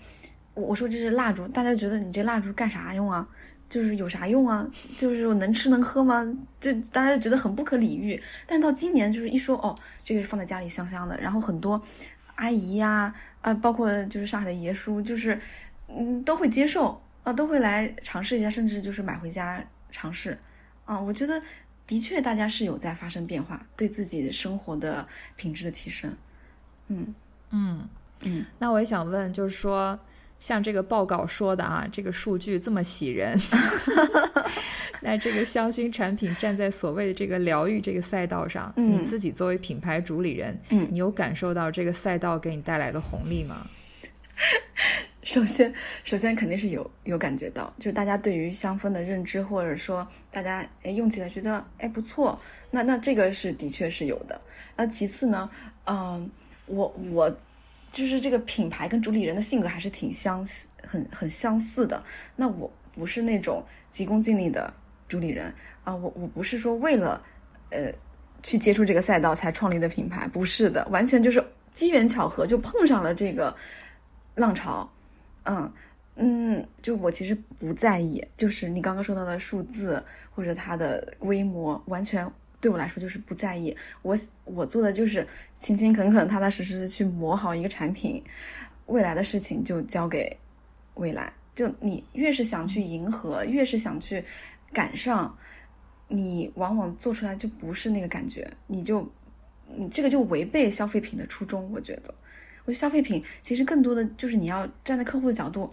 我我说这是蜡烛，大家觉得你这蜡烛干啥用啊？就是有啥用啊？就是我能吃能喝吗？就大家就觉得很不可理喻。但是到今年，就是一说哦，这个是放在家里香香的，然后很多阿姨呀，啊，包括就是上海的爷叔，就是嗯，都会接受。啊，都会来尝试一下，甚至就是买回家尝试。啊，我觉得的确大家是有在发生变化，对自己生活的品质的提升。嗯嗯嗯。那我也想问，就是说，像这个报告说的啊，这个数据这么喜人，那这个香薰产品站在所谓的这个疗愈这个赛道上，你自己作为品牌主理人，嗯，你有感受到这个赛道给你带来的红利吗？首先，首先肯定是有有感觉到，就是大家对于香氛的认知，或者说大家哎用起来觉得哎不错，那那这个是的确是有的。那其次呢，嗯，我我就是这个品牌跟主理人的性格还是挺相似，很很相似的。那我不是那种急功近利的主理人啊，我我不是说为了呃去接触这个赛道才创立的品牌，不是的，完全就是机缘巧合就碰上了这个浪潮。嗯嗯，就我其实不在意，就是你刚刚说到的数字或者它的规模，完全对我来说就是不在意。我我做的就是勤勤恳恳、踏踏实实的去磨好一个产品，未来的事情就交给未来。就你越是想去迎合，越是想去赶上，你往往做出来就不是那个感觉，你就你这个就违背消费品的初衷，我觉得。我消费品其实更多的就是你要站在客户的角度，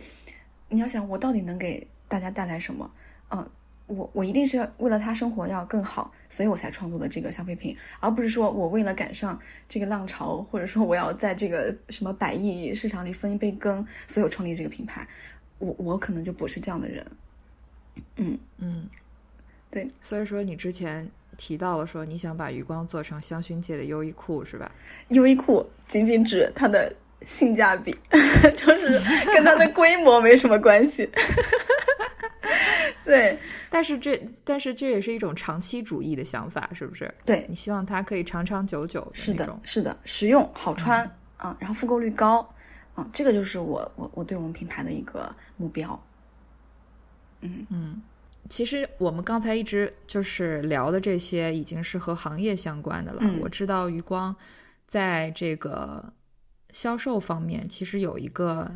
你要想我到底能给大家带来什么？嗯，我我一定是为了他生活要更好，所以我才创作的这个消费品，而不是说我为了赶上这个浪潮，或者说我要在这个什么百亿市场里分一杯羹，所以我创立这个品牌。我我可能就不是这样的人。嗯嗯，对，所以说你之前。提到了说你想把余光做成香薰界的优衣库是吧？优衣库仅仅指它的性价比，就是跟它的规模没什么关系。对，但是这但是这也是一种长期主义的想法，是不是？对你希望它可以长长久久。是的，是的，实用好穿啊，然后复购率高啊，这个就是我我我对我们品牌的一个目标。嗯嗯。其实我们刚才一直就是聊的这些，已经是和行业相关的了。我知道余光在这个销售方面，其实有一个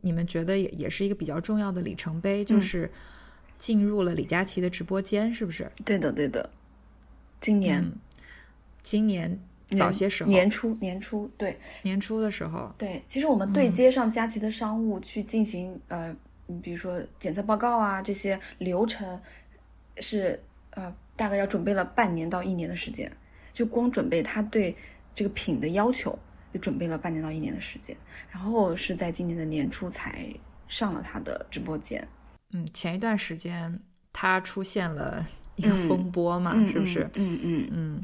你们觉得也也是一个比较重要的里程碑，就是进入了李佳琦的直播间，是不是？对的，对的。今年，今年早些时候，年初，年初，对，年初的时候，对。其实我们对接上佳琦的商务去进行呃。嗯，比如说检测报告啊这些流程，是呃大概要准备了半年到一年的时间，就光准备他对这个品的要求，就准备了半年到一年的时间，然后是在今年的年初才上了他的直播间。嗯，前一段时间他出现了一个风波嘛，是不是？嗯嗯嗯。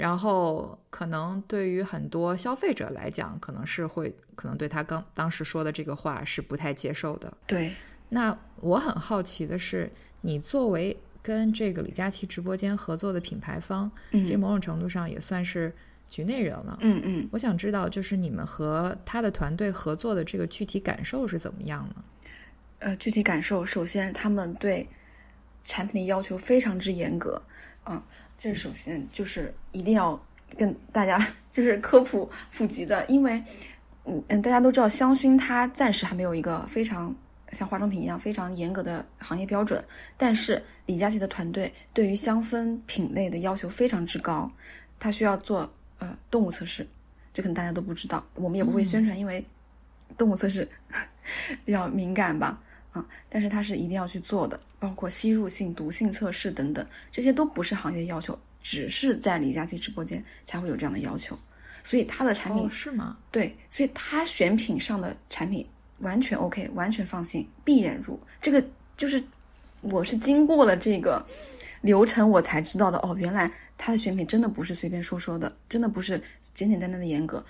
然后可能对于很多消费者来讲，可能是会可能对他刚当时说的这个话是不太接受的。对。那我很好奇的是，你作为跟这个李佳琦直播间合作的品牌方，其实某种程度上也算是局内人了。嗯嗯。我想知道，就是你们和他的团队合作的这个具体感受是怎么样呢？呃，具体感受，首先他们对产品的要求非常之严格，啊，这是首先就是一定要跟大家就是科普普及的，因为嗯嗯，大家都知道香薰它暂时还没有一个非常像化妆品一样非常严格的行业标准，但是李佳琦的团队对于香氛品类的要求非常之高，他需要做呃动物测试，这可能大家都不知道，我们也不会宣传，因为动物测试 比较敏感吧。啊，但是它是一定要去做的，包括吸入性、毒性测试等等，这些都不是行业要求，只是在李佳琦直播间才会有这样的要求。所以他的产品是吗？对，所以他选品上的产品完全 OK，完全放心，闭眼入。这个就是我是经过了这个流程，我才知道的。哦，原来他的选品真的不是随便说说的，真的不是简简单单的严格，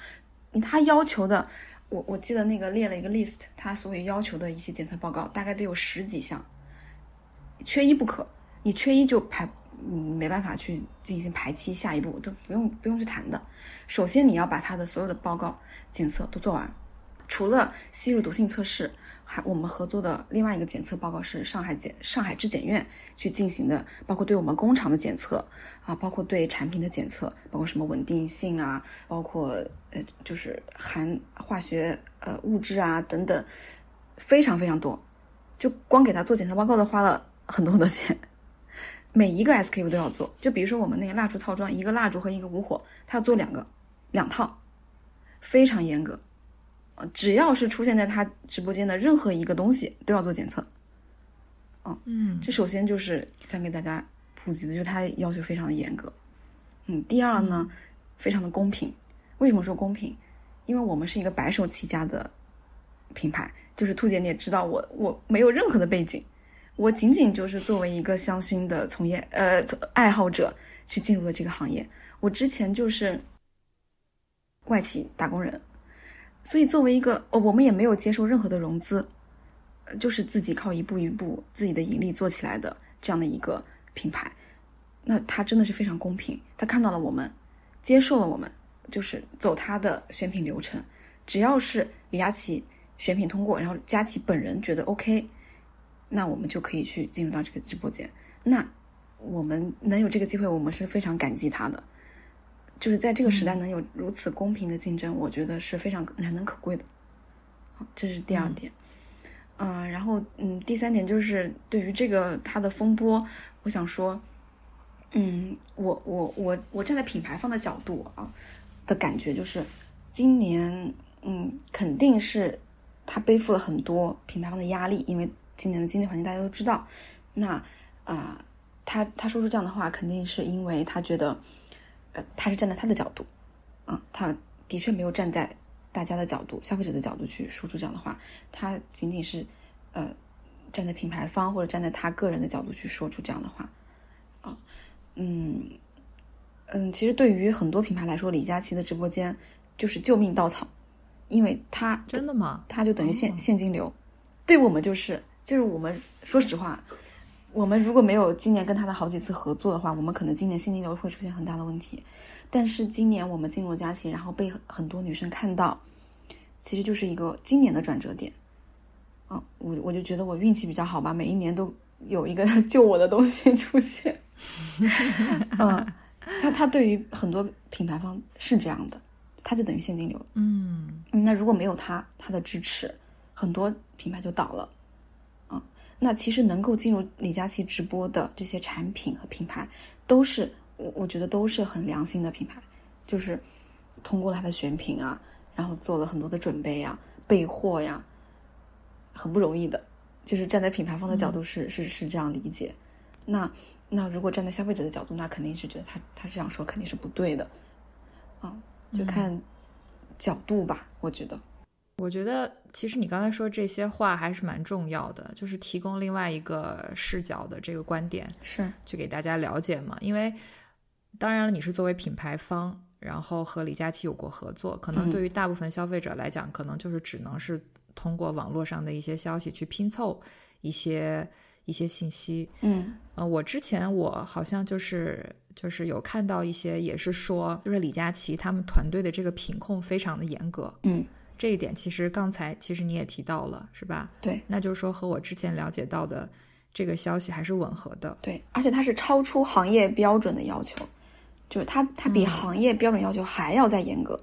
他要求的。我我记得那个列了一个 list，他所有要求的一些检测报告大概得有十几项，缺一不可。你缺一就排，嗯，没办法去进行排期，下一步都不用不用去谈的。首先你要把他的所有的报告检测都做完。除了吸入毒性测试，还我们合作的另外一个检测报告是上海检上海质检院去进行的，包括对我们工厂的检测啊，包括对产品的检测，包括什么稳定性啊，包括呃就是含化学呃物质啊等等，非常非常多，就光给他做检测报告都花了很多很多钱，每一个 SKU 都要做，就比如说我们那个蜡烛套装，一个蜡烛和一个无火，他要做两个两套，非常严格。只要是出现在他直播间的任何一个东西都要做检测，哦，嗯，这首先就是想给大家普及的，就是他要求非常的严格，嗯，第二呢，非常的公平。为什么说公平？因为我们是一个白手起家的品牌，就是兔姐你也知道，我我没有任何的背景，我仅仅就是作为一个香薰的从业呃爱好者去进入了这个行业。我之前就是外企打工人。所以，作为一个，哦，我们也没有接受任何的融资，呃，就是自己靠一步一步自己的盈利做起来的这样的一个品牌。那他真的是非常公平，他看到了我们，接受了我们，就是走他的选品流程。只要是李佳琦选品通过，然后佳琦本人觉得 OK，那我们就可以去进入到这个直播间。那我们能有这个机会，我们是非常感激他的。就是在这个时代能有如此公平的竞争，我觉得是非常难能可贵的。好，这是第二点。嗯，然后嗯，第三点就是对于这个它的风波，我想说，嗯，我我我我站在品牌方的角度啊的感觉就是，今年嗯肯定是他背负了很多品牌方的压力，因为今年的经济环境大家都知道。那啊，他他说出这样的话，肯定是因为他觉得。呃，他是站在他的角度，啊，他的确没有站在大家的角度、消费者的角度去说出这样的话，他仅仅是呃站在品牌方或者站在他个人的角度去说出这样的话，啊，嗯嗯，其实对于很多品牌来说，李佳琦的直播间就是救命稻草，因为他真的吗？他就等于现现金流，对我们就是就是我们说实话。我们如果没有今年跟他的好几次合作的话，我们可能今年现金流会出现很大的问题。但是今年我们进入佳琦，然后被很多女生看到，其实就是一个今年的转折点。啊，我我就觉得我运气比较好吧，每一年都有一个 救我的东西出现。嗯，他他对于很多品牌方是这样的，他就等于现金流。嗯，那如果没有他他的支持，很多品牌就倒了。那其实能够进入李佳琦直播的这些产品和品牌，都是我我觉得都是很良心的品牌，就是通过他的选品啊，然后做了很多的准备呀、备货呀，很不容易的。就是站在品牌方的角度是、是是这样理解。那那如果站在消费者的角度，那肯定是觉得他他这样说肯定是不对的。啊，就看角度吧，我觉得。我觉得其实你刚才说这些话还是蛮重要的，就是提供另外一个视角的这个观点，是去给大家了解嘛。因为当然了，你是作为品牌方，然后和李佳琦有过合作，可能对于大部分消费者来讲，可能就是只能是通过网络上的一些消息去拼凑一些一些信息。嗯，呃，我之前我好像就是就是有看到一些也是说，就是李佳琦他们团队的这个品控非常的严格。嗯。这一点其实刚才其实你也提到了，是吧？对，那就是说和我之前了解到的这个消息还是吻合的。对，而且它是超出行业标准的要求，就是它它比行业标准要求还要再严格。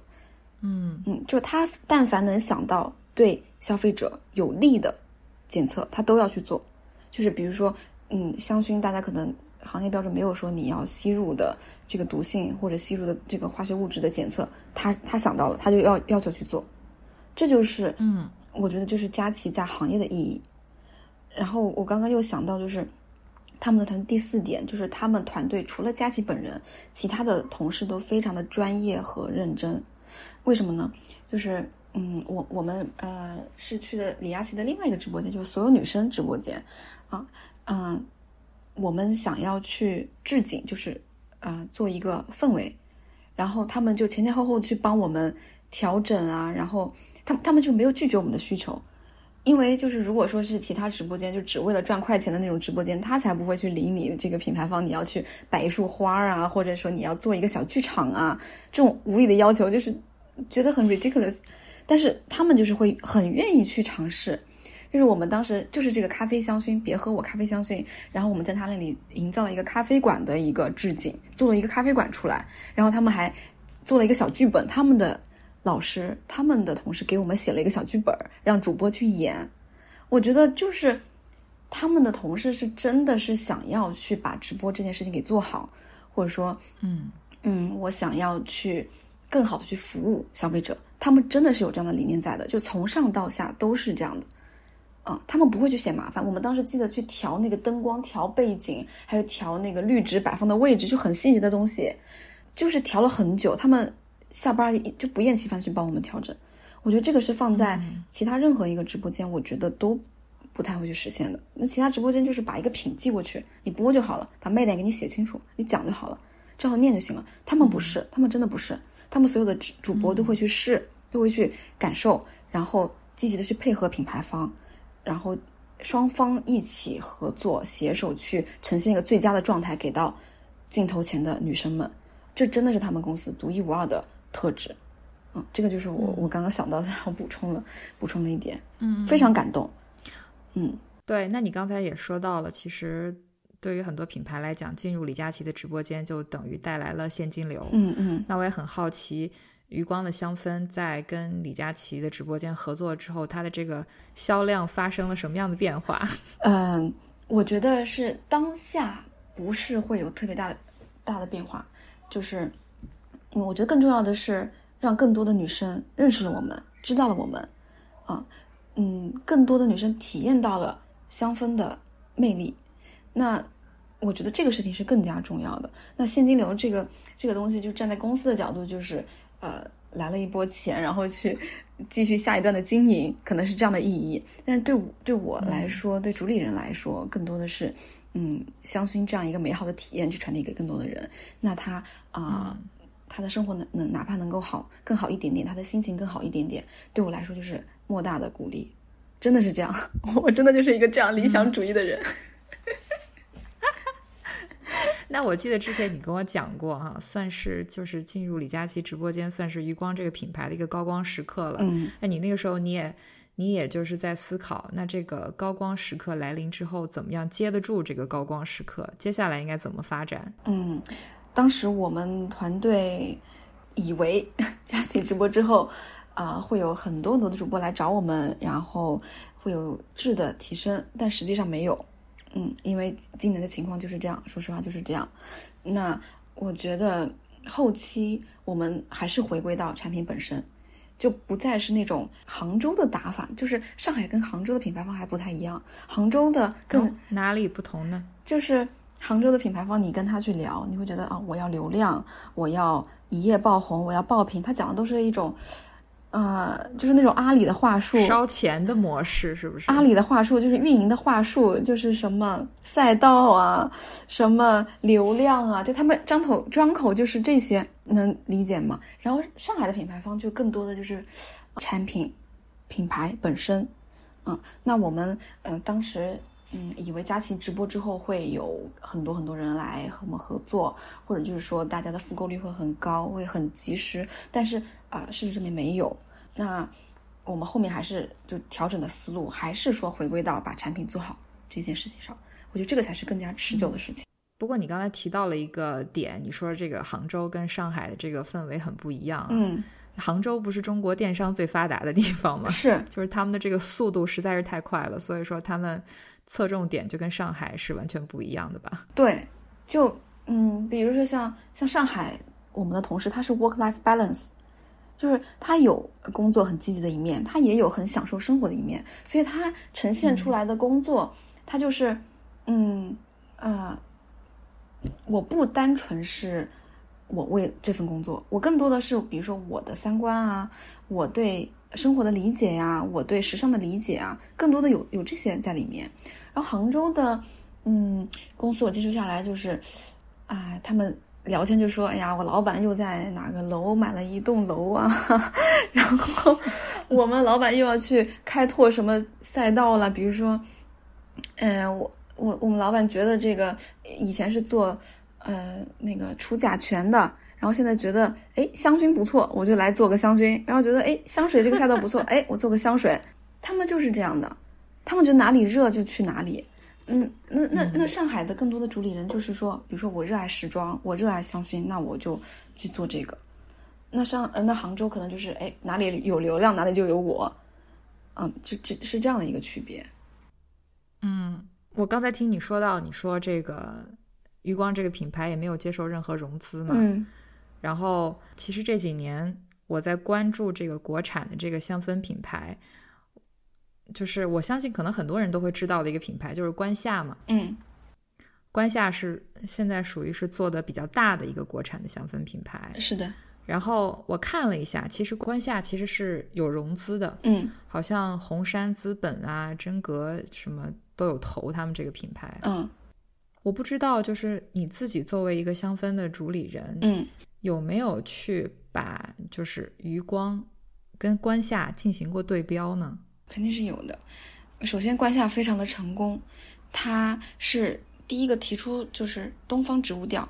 嗯嗯，就它但凡能想到对消费者有利的检测，它都要去做。就是比如说，嗯，香薰大家可能行业标准没有说你要吸入的这个毒性或者吸入的这个化学物质的检测，他他想到了，他就要要求去做。这就是，嗯，我觉得就是佳琦在行业的意义。然后我刚刚又想到，就是他们的团队第四点，就是他们团队除了佳琪本人，其他的同事都非常的专业和认真。为什么呢？就是，嗯，我我们呃是去的李佳琦的另外一个直播间，就是所有女生直播间啊，嗯，我们想要去置景，就是呃做一个氛围，然后他们就前前后后去帮我们调整啊，然后。他他们就没有拒绝我们的需求，因为就是如果说是其他直播间，就只为了赚快钱的那种直播间，他才不会去理你这个品牌方，你要去摆一束花啊，或者说你要做一个小剧场啊，这种无理的要求就是觉得很 ridiculous。但是他们就是会很愿意去尝试，就是我们当时就是这个咖啡香薰，别喝我咖啡香薰，然后我们在他那里营造了一个咖啡馆的一个置景，做了一个咖啡馆出来，然后他们还做了一个小剧本，他们的。老师他们的同事给我们写了一个小剧本，让主播去演。我觉得就是他们的同事是真的是想要去把直播这件事情给做好，或者说，嗯嗯，我想要去更好的去服务消费者。他们真的是有这样的理念在的，就从上到下都是这样的。嗯，他们不会去嫌麻烦。我们当时记得去调那个灯光、调背景，还有调那个绿植摆放的位置，就很细节的东西，就是调了很久。他们。下班就不厌其烦去帮我们调整，我觉得这个是放在其他任何一个直播间，我觉得都不太会去实现的。那其他直播间就是把一个品寄过去，你播就好了，把卖点给你写清楚，你讲就好了，照着念就行了。他们不是，他们真的不是，他们所有的主播都会去试，都会去感受，然后积极的去配合品牌方，然后双方一起合作，携手去呈现一个最佳的状态给到镜头前的女生们。这真的是他们公司独一无二的。特质，嗯，这个就是我我刚刚想到然后补充了补充的一点，嗯，非常感动，嗯，对，那你刚才也说到了，其实对于很多品牌来讲，进入李佳琦的直播间就等于带来了现金流，嗯嗯，那我也很好奇，余光的香氛在跟李佳琦的直播间合作之后，它的这个销量发生了什么样的变化？嗯，我觉得是当下不是会有特别大的大的变化，就是。嗯，我觉得更重要的是让更多的女生认识了我们，知道了我们，啊，嗯，更多的女生体验到了香氛的魅力。那我觉得这个事情是更加重要的。那现金流这个这个东西，就站在公司的角度，就是呃来了一波钱，然后去继续下一段的经营，可能是这样的意义。但是对对我来说，对主理人来说，更多的是嗯香薰这样一个美好的体验去传递给更多的人。那他啊。他的生活能能哪怕能够好更好一点点，他的心情更好一点点，对我来说就是莫大的鼓励，真的是这样，我真的就是一个这样理想主义的人。那我记得之前你跟我讲过哈，算是就是进入李佳琦直播间，算是余光这个品牌的一个高光时刻了。嗯，那你那个时候你也你也就是在思考，那这个高光时刻来临之后，怎么样接得住这个高光时刻？接下来应该怎么发展？嗯。当时我们团队以为 佳琪直播之后，啊，会有很多很多的主播来找我们，然后会有质的提升，但实际上没有。嗯，因为今年的情况就是这样，说实话就是这样。那我觉得后期我们还是回归到产品本身，就不再是那种杭州的打法，就是上海跟杭州的品牌方还不太一样。杭州的更、哦哪里不同呢？就是杭州的品牌方，你跟他去聊，你会觉得啊，我要流量，我要一夜爆红，我要爆品。他讲的都是一种，呃，就是那种阿里的话术，烧钱的模式是不是？阿里的话术就是运营的话术，就是什么赛道啊，什么流量啊，就他们张口张口就是这些，能理解吗？然后上海的品牌方就更多的就是产品品牌本身，嗯，那我们嗯、呃当时嗯以为佳琪直播之后会有很多很多人来和我们合作，或者就是说大家的复购率会很高，会很及时，但是啊、事实证明没有。那我们后面还是就调整的思路，还是说回归到把产品做好这件事情上。我觉得这个才是更加持久的事情。不过你刚才提到了一个点，你说这个杭州跟上海的这个氛围很不一样、啊。嗯，杭州不是中国电商最发达的地方吗？是就是他们的这个速度实在是太快了，所以说他们侧重点就跟上海是完全不一样的吧？对，就嗯，比如说像像上海，我们的同事他是 work life balance，就是他有工作很积极的一面，他也有很享受生活的一面，所以他呈现出来的工作，他就是嗯呃，我不单纯是我为这份工作，我更多的是比如说我的三观啊，我对生活的理解呀、我对时尚的理解啊，更多的有有这些在里面。然后杭州的嗯公司我接触下来就是，啊、他们聊天就说，哎呀，我老板又在哪个楼买了一栋楼啊，然后 我们老板又要去开拓什么赛道了，比如说，呃，我我我们老板觉得这个以前是做呃那个除甲醛的，然后现在觉得哎香薰不错，我就来做个香薰，然后觉得哎香水这个赛道不错，哎我做个香水，他们就是这样的，他们觉得哪里热就去哪里。嗯，那那那上海的更多的主理人就是说，比如说我热爱时装，我热爱香薰，那我就去做这个。那上呃那杭州可能就是哎哪里有流量哪里就有我，嗯，就这是这样的一个区别。嗯，我刚才听你说到，你说这个余光这个品牌也没有接受任何融资嘛，嗯然后其实这几年我在关注这个国产的这个香氛品牌，就是我相信可能很多人都会知道的一个品牌，就是关夏嘛。嗯关夏是现在属于是做的比较大的一个国产的香氛品牌。是的，然后我看了一下，其实关夏其实是有融资的，嗯好像红杉资本啊、真格什么都有投他们这个品牌。嗯我不知道，就是你自己作为一个香氛的主理人，嗯有没有去把就是余光跟关夏进行过对标呢？肯定是有的。首先，关夏非常的成功，他是第一个提出就是东方植物调，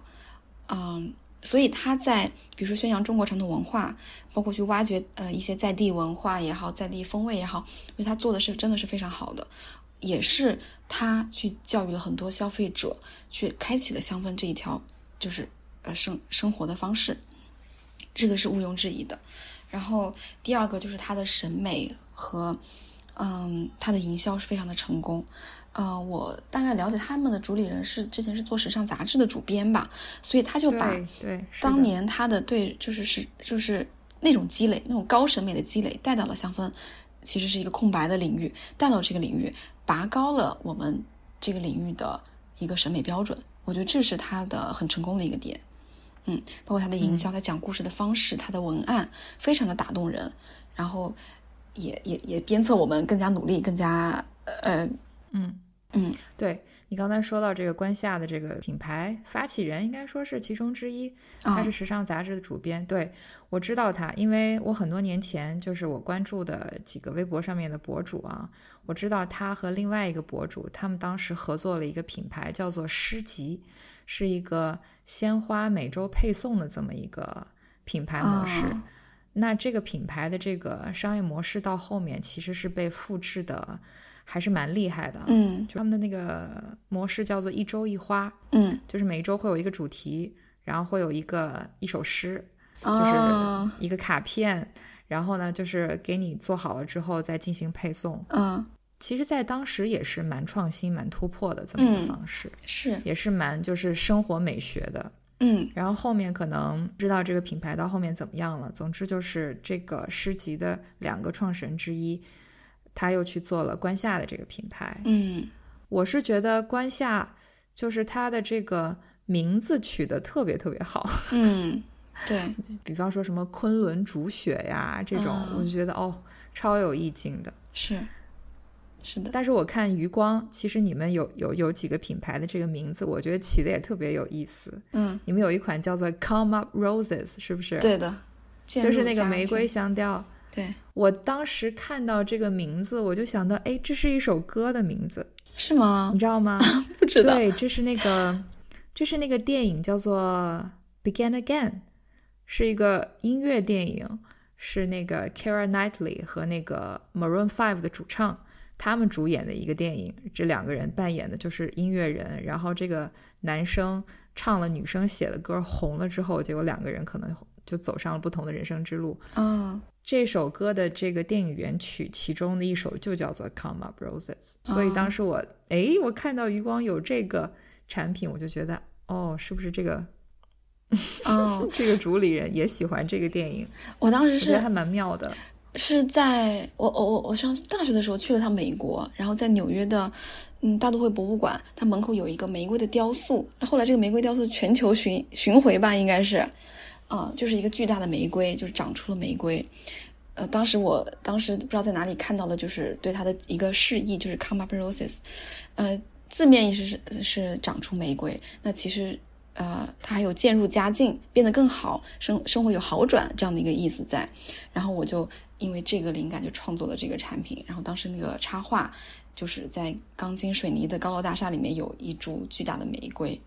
嗯，所以他在比如说宣扬中国传统文化，包括去挖掘呃一些在地文化也好，在地风味也好，因为他做的是真的是非常好的，也是他去教育了很多消费者，去开启了香氛这一条就是呃生生活的方式，这个是毋庸置疑的。然后第二个就是他的审美和，嗯，他的营销是非常的成功。呃，我大概了解他们的主理人是之前是做时尚杂志的主编吧，所以他就把对对，当年他的对就是是就是那种积累，那种高审美的积累带到了香氛，其实是一个空白的领域，带到这个领域，拔高了我们这个领域的一个审美标准。我觉得这是他的很成功的一个点。嗯，包括他的营销，他讲故事的方式，他的文案非常的打动人，然后也也也鞭策我们更加努力，更加呃嗯嗯对你刚才说到这个关夏的这个品牌发起人，应该说是其中之一，啊他是时尚杂志的主编。对我知道他，因为我很多年前就是我关注的几个微博上面的博主啊，我知道他和另外一个博主，他们当时合作了一个品牌，叫做诗集，是一个鲜花每周配送的这么一个品牌模式。啊那这个品牌的这个商业模式到后面其实是被复制的，还是蛮厉害的。嗯就他们的那个模式叫做一周一花，嗯，就是每一周会有一个主题，然后会有一个一首诗，就是啊一个卡片，然后呢就是给你做好了之后再进行配送。嗯其实，在当时也是蛮创新、蛮突破的这么一个嗯方式，是也是蛮就是生活美学的。嗯然后后面可能知道这个品牌到后面怎么样了。总之就是这个诗集的两个创始人之一，他又去做了关夏的这个品牌。嗯我是觉得关夏就是它的这个名字取得特别特别好，嗯，对，比方说什么昆仑煮雪呀这种，啊我就觉得哦超有意境的。是是的，但是我看余光，其实你们有有有几个品牌的这个名字，我觉得起的也特别有意思。嗯，你们有一款叫做 Come Up Roses，是不是？，对的，就是那个玫瑰，香调。对，我当时看到这个名字，我就想到，哎，这是一首歌的名字，是吗你？知道吗？不知道，对，这是那个，这是那个电影叫做《Begin Again》，是一个音乐电影，是那个 Kara Knightley 和那个 Maroon Five 的主唱他们主演的一个电影。这两个人扮演的就是音乐人，然后这个男生唱了女生写的歌红了之后，结果两个人可能就走上了不同的人生之路。嗯这首歌的这个电影原曲其中的一首就叫做《Come Up Roses》，所以当时我哎，我看到余光有这个产品，我就觉得哦，是不是这个哦，这个主理人也喜欢这个电影？我当时是还蛮妙的。是在我我我我上大学的时候去了趟美国，然后在纽约的嗯大都会博物馆，它门口有一个玫瑰的雕塑，后来这个玫瑰雕塑全球巡巡回吧，应该是，啊、就是一个巨大的玫瑰，就是长出了玫瑰。呃，当时我当时不知道在哪里看到的，就是对它的一个示意，就是 come up roses，呃，字面意思是是长出玫瑰，那其实呃它还有渐入佳境，变得更好，生生活有好转这样的一个意思在。然后我就因为这个灵感就创作了这个产品，然后当时那个插画就是在钢筋水泥的高楼大厦里面有一株巨大的玫瑰，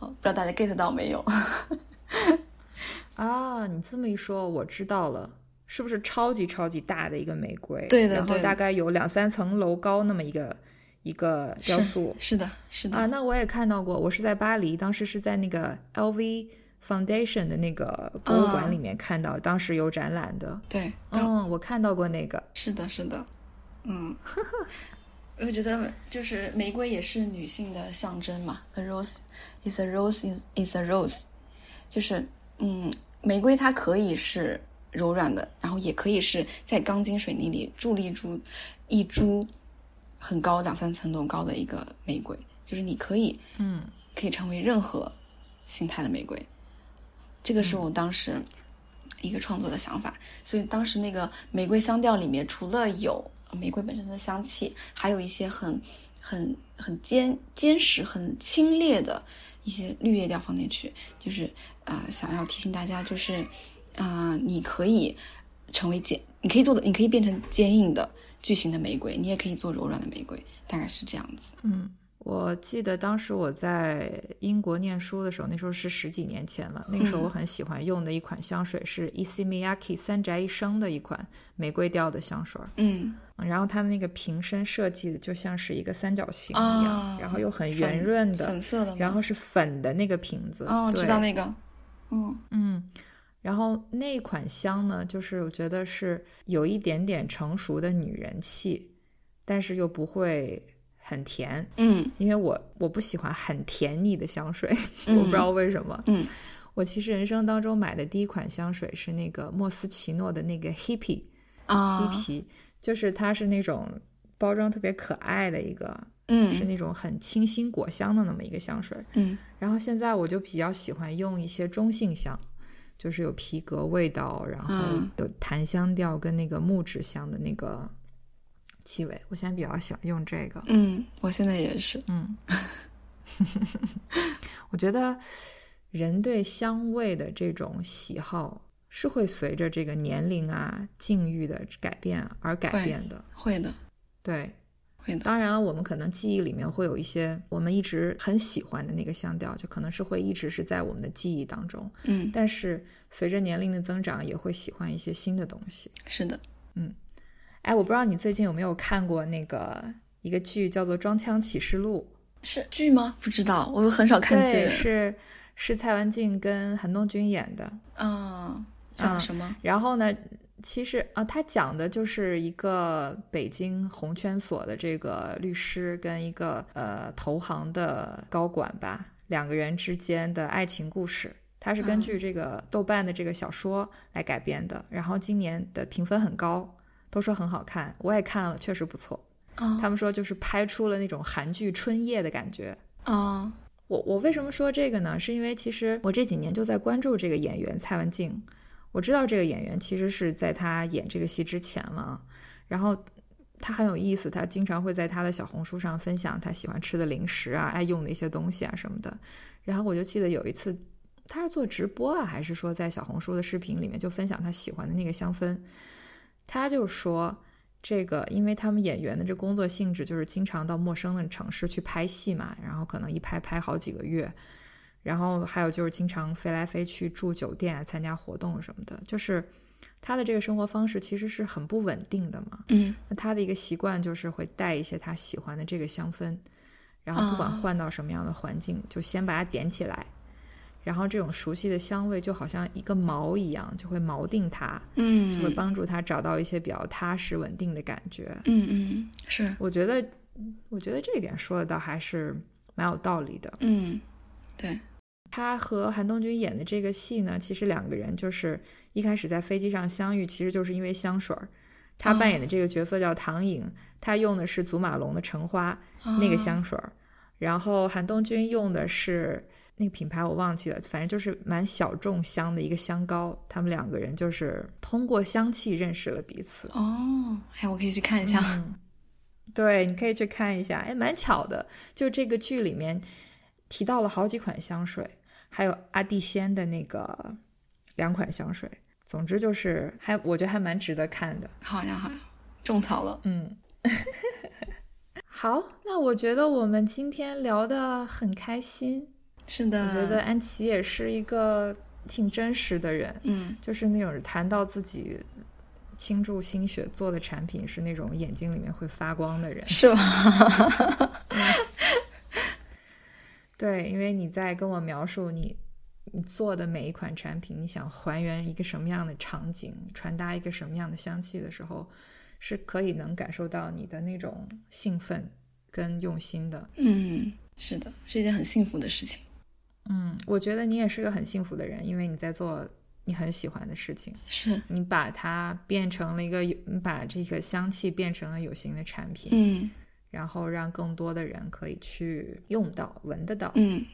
哦，不知道大家 get 到没有？啊，你这么一说，我知道了，是不是超级超级大的一个玫瑰？对的然后大概有两三层楼高那么一个一个雕塑是的，是的，啊。那我也看到过，我是在巴黎，当时是在那个 LV Foundation 的那个博物馆里面看到，当时有展览的。对，当嗯，我看到过那个。是的，是的，嗯，我觉得就是玫瑰也是女性的象征嘛，a rose is a rose is is a rose，就是嗯，玫瑰它可以是柔软的，然后也可以是在钢筋水泥里伫立出一株很高两三层楼高的一个玫瑰，就是你可以嗯可以成为任何形态的玫瑰。这个是我当时一个创作的想法，所以当时那个玫瑰香调里面，除了有玫瑰本身的香气，还有一些很很很坚坚实、很清冽的一些绿叶调放进去，就是啊、呃想要提醒大家，就是啊、呃你可以成为坚，你可以做的，你可以变成坚硬的巨型的玫瑰，你也可以做柔软的玫瑰，大概是这样子。嗯，我记得当时我在英国念书的时候，那时候是十几年前了。那个时候我很喜欢用的一款香水是 Miyake 三宅一生的一款玫瑰调的香水。嗯然后它的那个瓶身设计的就像是一个三角形一啊样，然后又很圆润的粉，色的，然后是粉的那个瓶子。哦，对知道那个，嗯。嗯，然后那款香呢，就是我觉得是有一点点成熟的女人气，但是又不会很甜，嗯。因为我我不喜欢很甜腻的香水，嗯我不知道为什么。嗯。我其实人生当中买的第一款香水是那个莫斯奇诺的那个 Hippie 啊，嬉皮，就是它是那种包装特别可爱的一个，嗯是那种很清新果香的那么一个香水。嗯然后现在我就比较喜欢用一些中性香，就是有皮革味道，然后嗯有檀香调跟那个木质香的那个气味。我现在比较喜欢用这个。嗯，我现在也是，嗯，我觉得人对香味的这种喜好是会随着这个年龄啊、境遇的改变而改变的。会的，对，会的，当然了，我们可能记忆里面会有一些我们一直很喜欢的那个香调，就可能是会一直是在我们的记忆当中。嗯，但是随着年龄的增长，也会喜欢一些新的东西。是的，嗯哎，我不知道你最近有没有看过那个一个剧，叫做《装腔启示录是剧吗？不知道，我很少》，看，剧，是是蔡文静跟韩东君演的。嗯，讲什么？然后呢，其实啊，他讲的就是一个北京红圈所的这个律师跟一个呃投行的高管吧，两个人之间的爱情故事。它是根据这个豆瓣的这个小说来改编的，然后今年的评分很高，都说很好看，我也看了，确实不错。他们说就是拍出了那种韩剧春夜的感觉。啊，我我为什么说这个呢？是因为其实我这几年就在关注这个演员蔡文静，我知道这个演员其实是在他演这个戏之前了，然后他很有意思，他经常会在他的小红书上分享他喜欢吃的零食啊、爱用的一些东西啊什么的。然后我就记得有一次。他是做直播啊，还是说在小红书的视频里面就分享他喜欢的那个香氛？他就说这个，因为他们演员的这工作性质就是经常到陌生的城市去拍戏嘛，然后可能一拍拍好几个月，然后还有就是经常飞来飞去住酒店啊，参加活动什么的，就是他的这个生活方式其实是很不稳定的嘛。嗯，那他的一个习惯就是会带一些他喜欢的这个香氛，然后不管换到什么样的环境，就先把它点起来。然后这种熟悉的香味就好像一个锚一样，就会锚定他，嗯，就会帮助他找到一些比较踏实稳定的感觉。嗯嗯，是，我觉得，我觉得这一点说的倒还是蛮有道理的。嗯，对。他和韩东君演的这个戏呢，其实两个人就是一开始在飞机上相遇，其实就是因为香水儿。他扮演的这个角色叫唐颖，他用的是祖马龙的橙花那个香水儿，然后韩东君用的是。那个品牌我忘记了，反正就是蛮小众香的一个香膏。他们两个人就是通过香气认识了彼此。哦，哎，我可以去看一下。对，你可以去看一下。哎，蛮巧的，就这个剧里面提到了好几款香水，还有阿蒂仙的那个两款香水。总之就是还我觉得还蛮值得看的。好呀好呀，种草了。嗯，好，那我觉得我们今天聊的很开心。是的，我觉得安琪也是一个挺真实的人，嗯，就是那种谈到自己倾注心血做的产品是那种眼睛里面会发光的人，是吧？对，因为你在跟我描述你你做的每一款产品，你想还原一个什么样的场景，传达一个什么样的香气的时候，是可以能感受到你的那种兴奋跟用心的。嗯，是的，是一件很幸福的事情。嗯，我觉得你也是个很幸福的人，因为你在做你很喜欢的事情，是你把它变成了一个有，你把这个香气变成了有形的产品，嗯，然后让更多的人可以去用到、闻得到，嗯，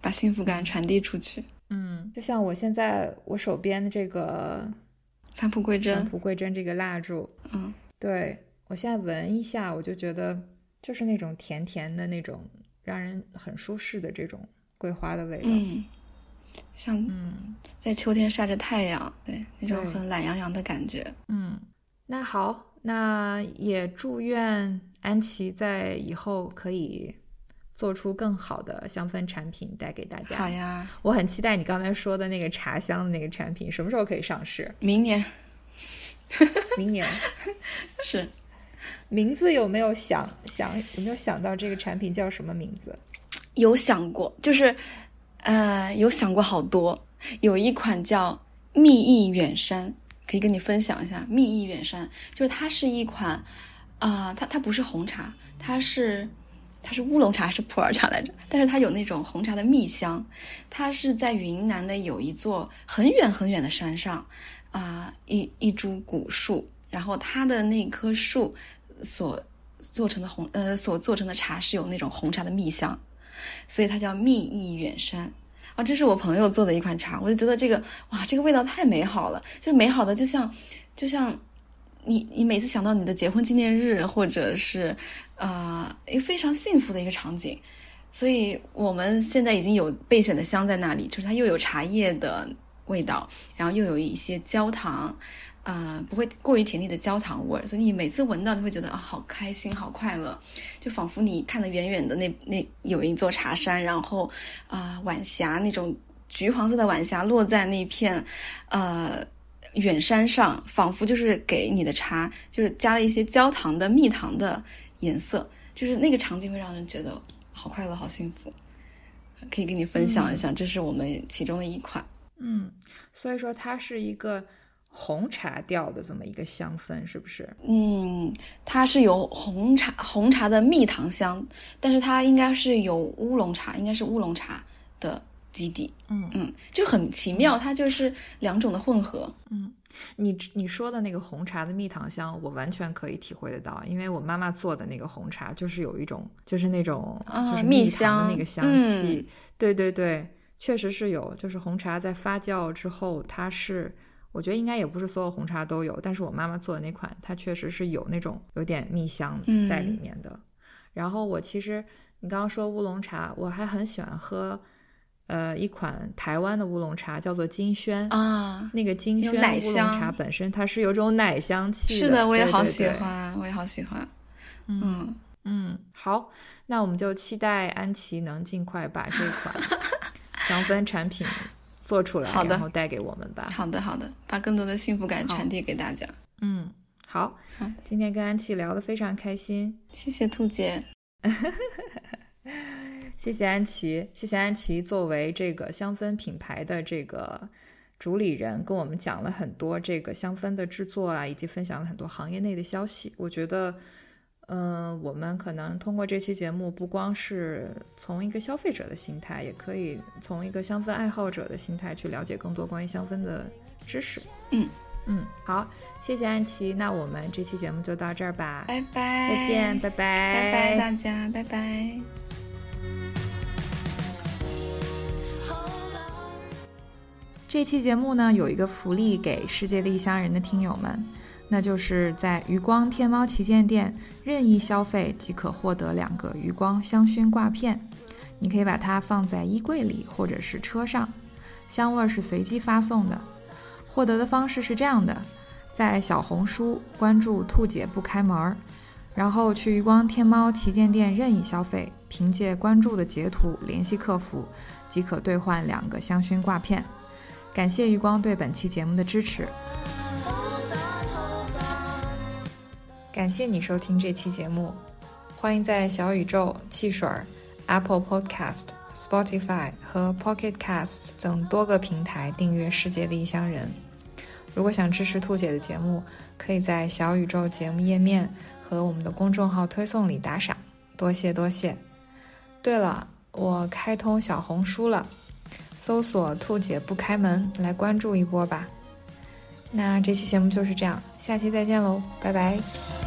把幸福感传递出去，嗯，就像我现在我手边的这个返璞归真，返璞归真这个蜡烛，嗯，对我现在闻一下，我就觉得就是那种甜甜的那种，让人很舒适的这种。桂花的味道，嗯，像嗯，在秋天晒着太阳，对那种很懒洋洋的感觉。嗯，那好，那也祝愿安琪在以后可以做出更好的香氛产品带给大家。好呀，我很期待你刚才说的那个茶香的那个产品，什么时候可以上市？明年，明年 是名字有没有想想有没有想到这个产品叫什么名字？有想过，就是，呃，有想过好多。有一款叫蜜意远山，可以跟你分享一下。蜜意远山就是它是一款，啊，它它不是红茶，它是它是乌龙茶还是普洱茶来着？但是它有那种红茶的蜜香。它是在云南的有一座很远很远的山上，啊，一一株古树，然后它的那棵树所做成的红呃所做成的茶是有那种红茶的蜜香。所以它叫蜜意远山啊，这是我朋友做的一款茶，我就觉得这个哇，这个味道太美好了，就美好的就像就像你你每次想到你的结婚纪念日，或者是呃一个非常幸福的一个场景，所以我们现在已经有备选的香在那里，就是它又有茶叶的味道，然后又有一些焦糖。呃，不会过于甜腻的焦糖味，所以你每次闻到，你会觉得啊，好开心，好快乐，就仿佛你看得远远的那那有一座茶山，然后啊，晚霞那种橘黄色的晚霞落在那片呃远山上，仿佛就是给你的茶就是加了一些焦糖的蜜糖的颜色，就是那个场景会让人觉得好快乐，好幸福。可以跟你分享一下，这是我们其中的一款。嗯，所以说它是一个。红茶调的这么一个香氛，是不是？嗯，它是有红茶红茶的蜜糖香，但是它应该是有乌龙茶，应该是乌龙茶的基底。嗯嗯，就很奇妙，它就是两种的混合。嗯，你你说的那个红茶的蜜糖香，我完全可以体会得到，因为我妈妈做的那个红茶就是有一种就是那种就是蜜香的那个香气。嗯、对对对，确实是有，就是红茶在发酵之后，它是。我觉得应该也不是所有红茶都有，但是我妈妈做的那款，它确实是有那种有点蜜香在里面的。然后我其实你刚刚说乌龙茶，我还很喜欢喝，呃，一款台湾的乌龙茶叫做金萱啊，那个金萱乌龙茶本身它是有种奶香气的。是的，我也好喜欢，我也好喜欢。嗯嗯，好，那我们就期待安琪能尽快把这款 香氛产品。做出来，然后带给我们吧。好的，好的，把更多的幸福感传递给大家。嗯，好，好，今天跟安琪聊得非常开心，谢谢兔姐，谢谢安琪，谢谢安琪作为这个香氛品牌的这个主理人，跟我们讲了很多这个香氛的制作啊，以及分享了很多行业内的消息。我觉得。嗯，我们可能通过这期节目，不光是从一个消费者的心态，也可以从一个香氛爱好者的心态去了解更多关于香氛的知识。嗯嗯，好，谢谢安琪，那我们这期节目就到这儿吧，拜拜，再见，拜拜，拜拜大家，拜拜。这期节目呢，有一个福利给世界的异乡人的听友们。那就是在余光天猫旗舰店任意消费即可获得两个余光香薰挂片，你可以把它放在衣柜里或者是车上，香味是随机发送的。获得的方式是这样的：在小红书关注“兔姐不开门儿”，然后去余光天猫旗舰店任意消费，凭借关注的截图联系客服，即可兑换两个香薰挂片。感谢余光对本期节目的支持。感谢你收听这期节目，欢迎在小宇宙、汽水、Apple Podcast、Spotify 和 Pocket Casts 等多个平台订阅《世界的异乡人》。如果想支持兔姐的节目，可以在小宇宙节目页面和我们的公众号推送里打赏，多谢多谢。对了，我开通小红书了，搜索“兔姐不开门”来关注一波吧。那这期节目就是这样，下期再见喽，拜拜。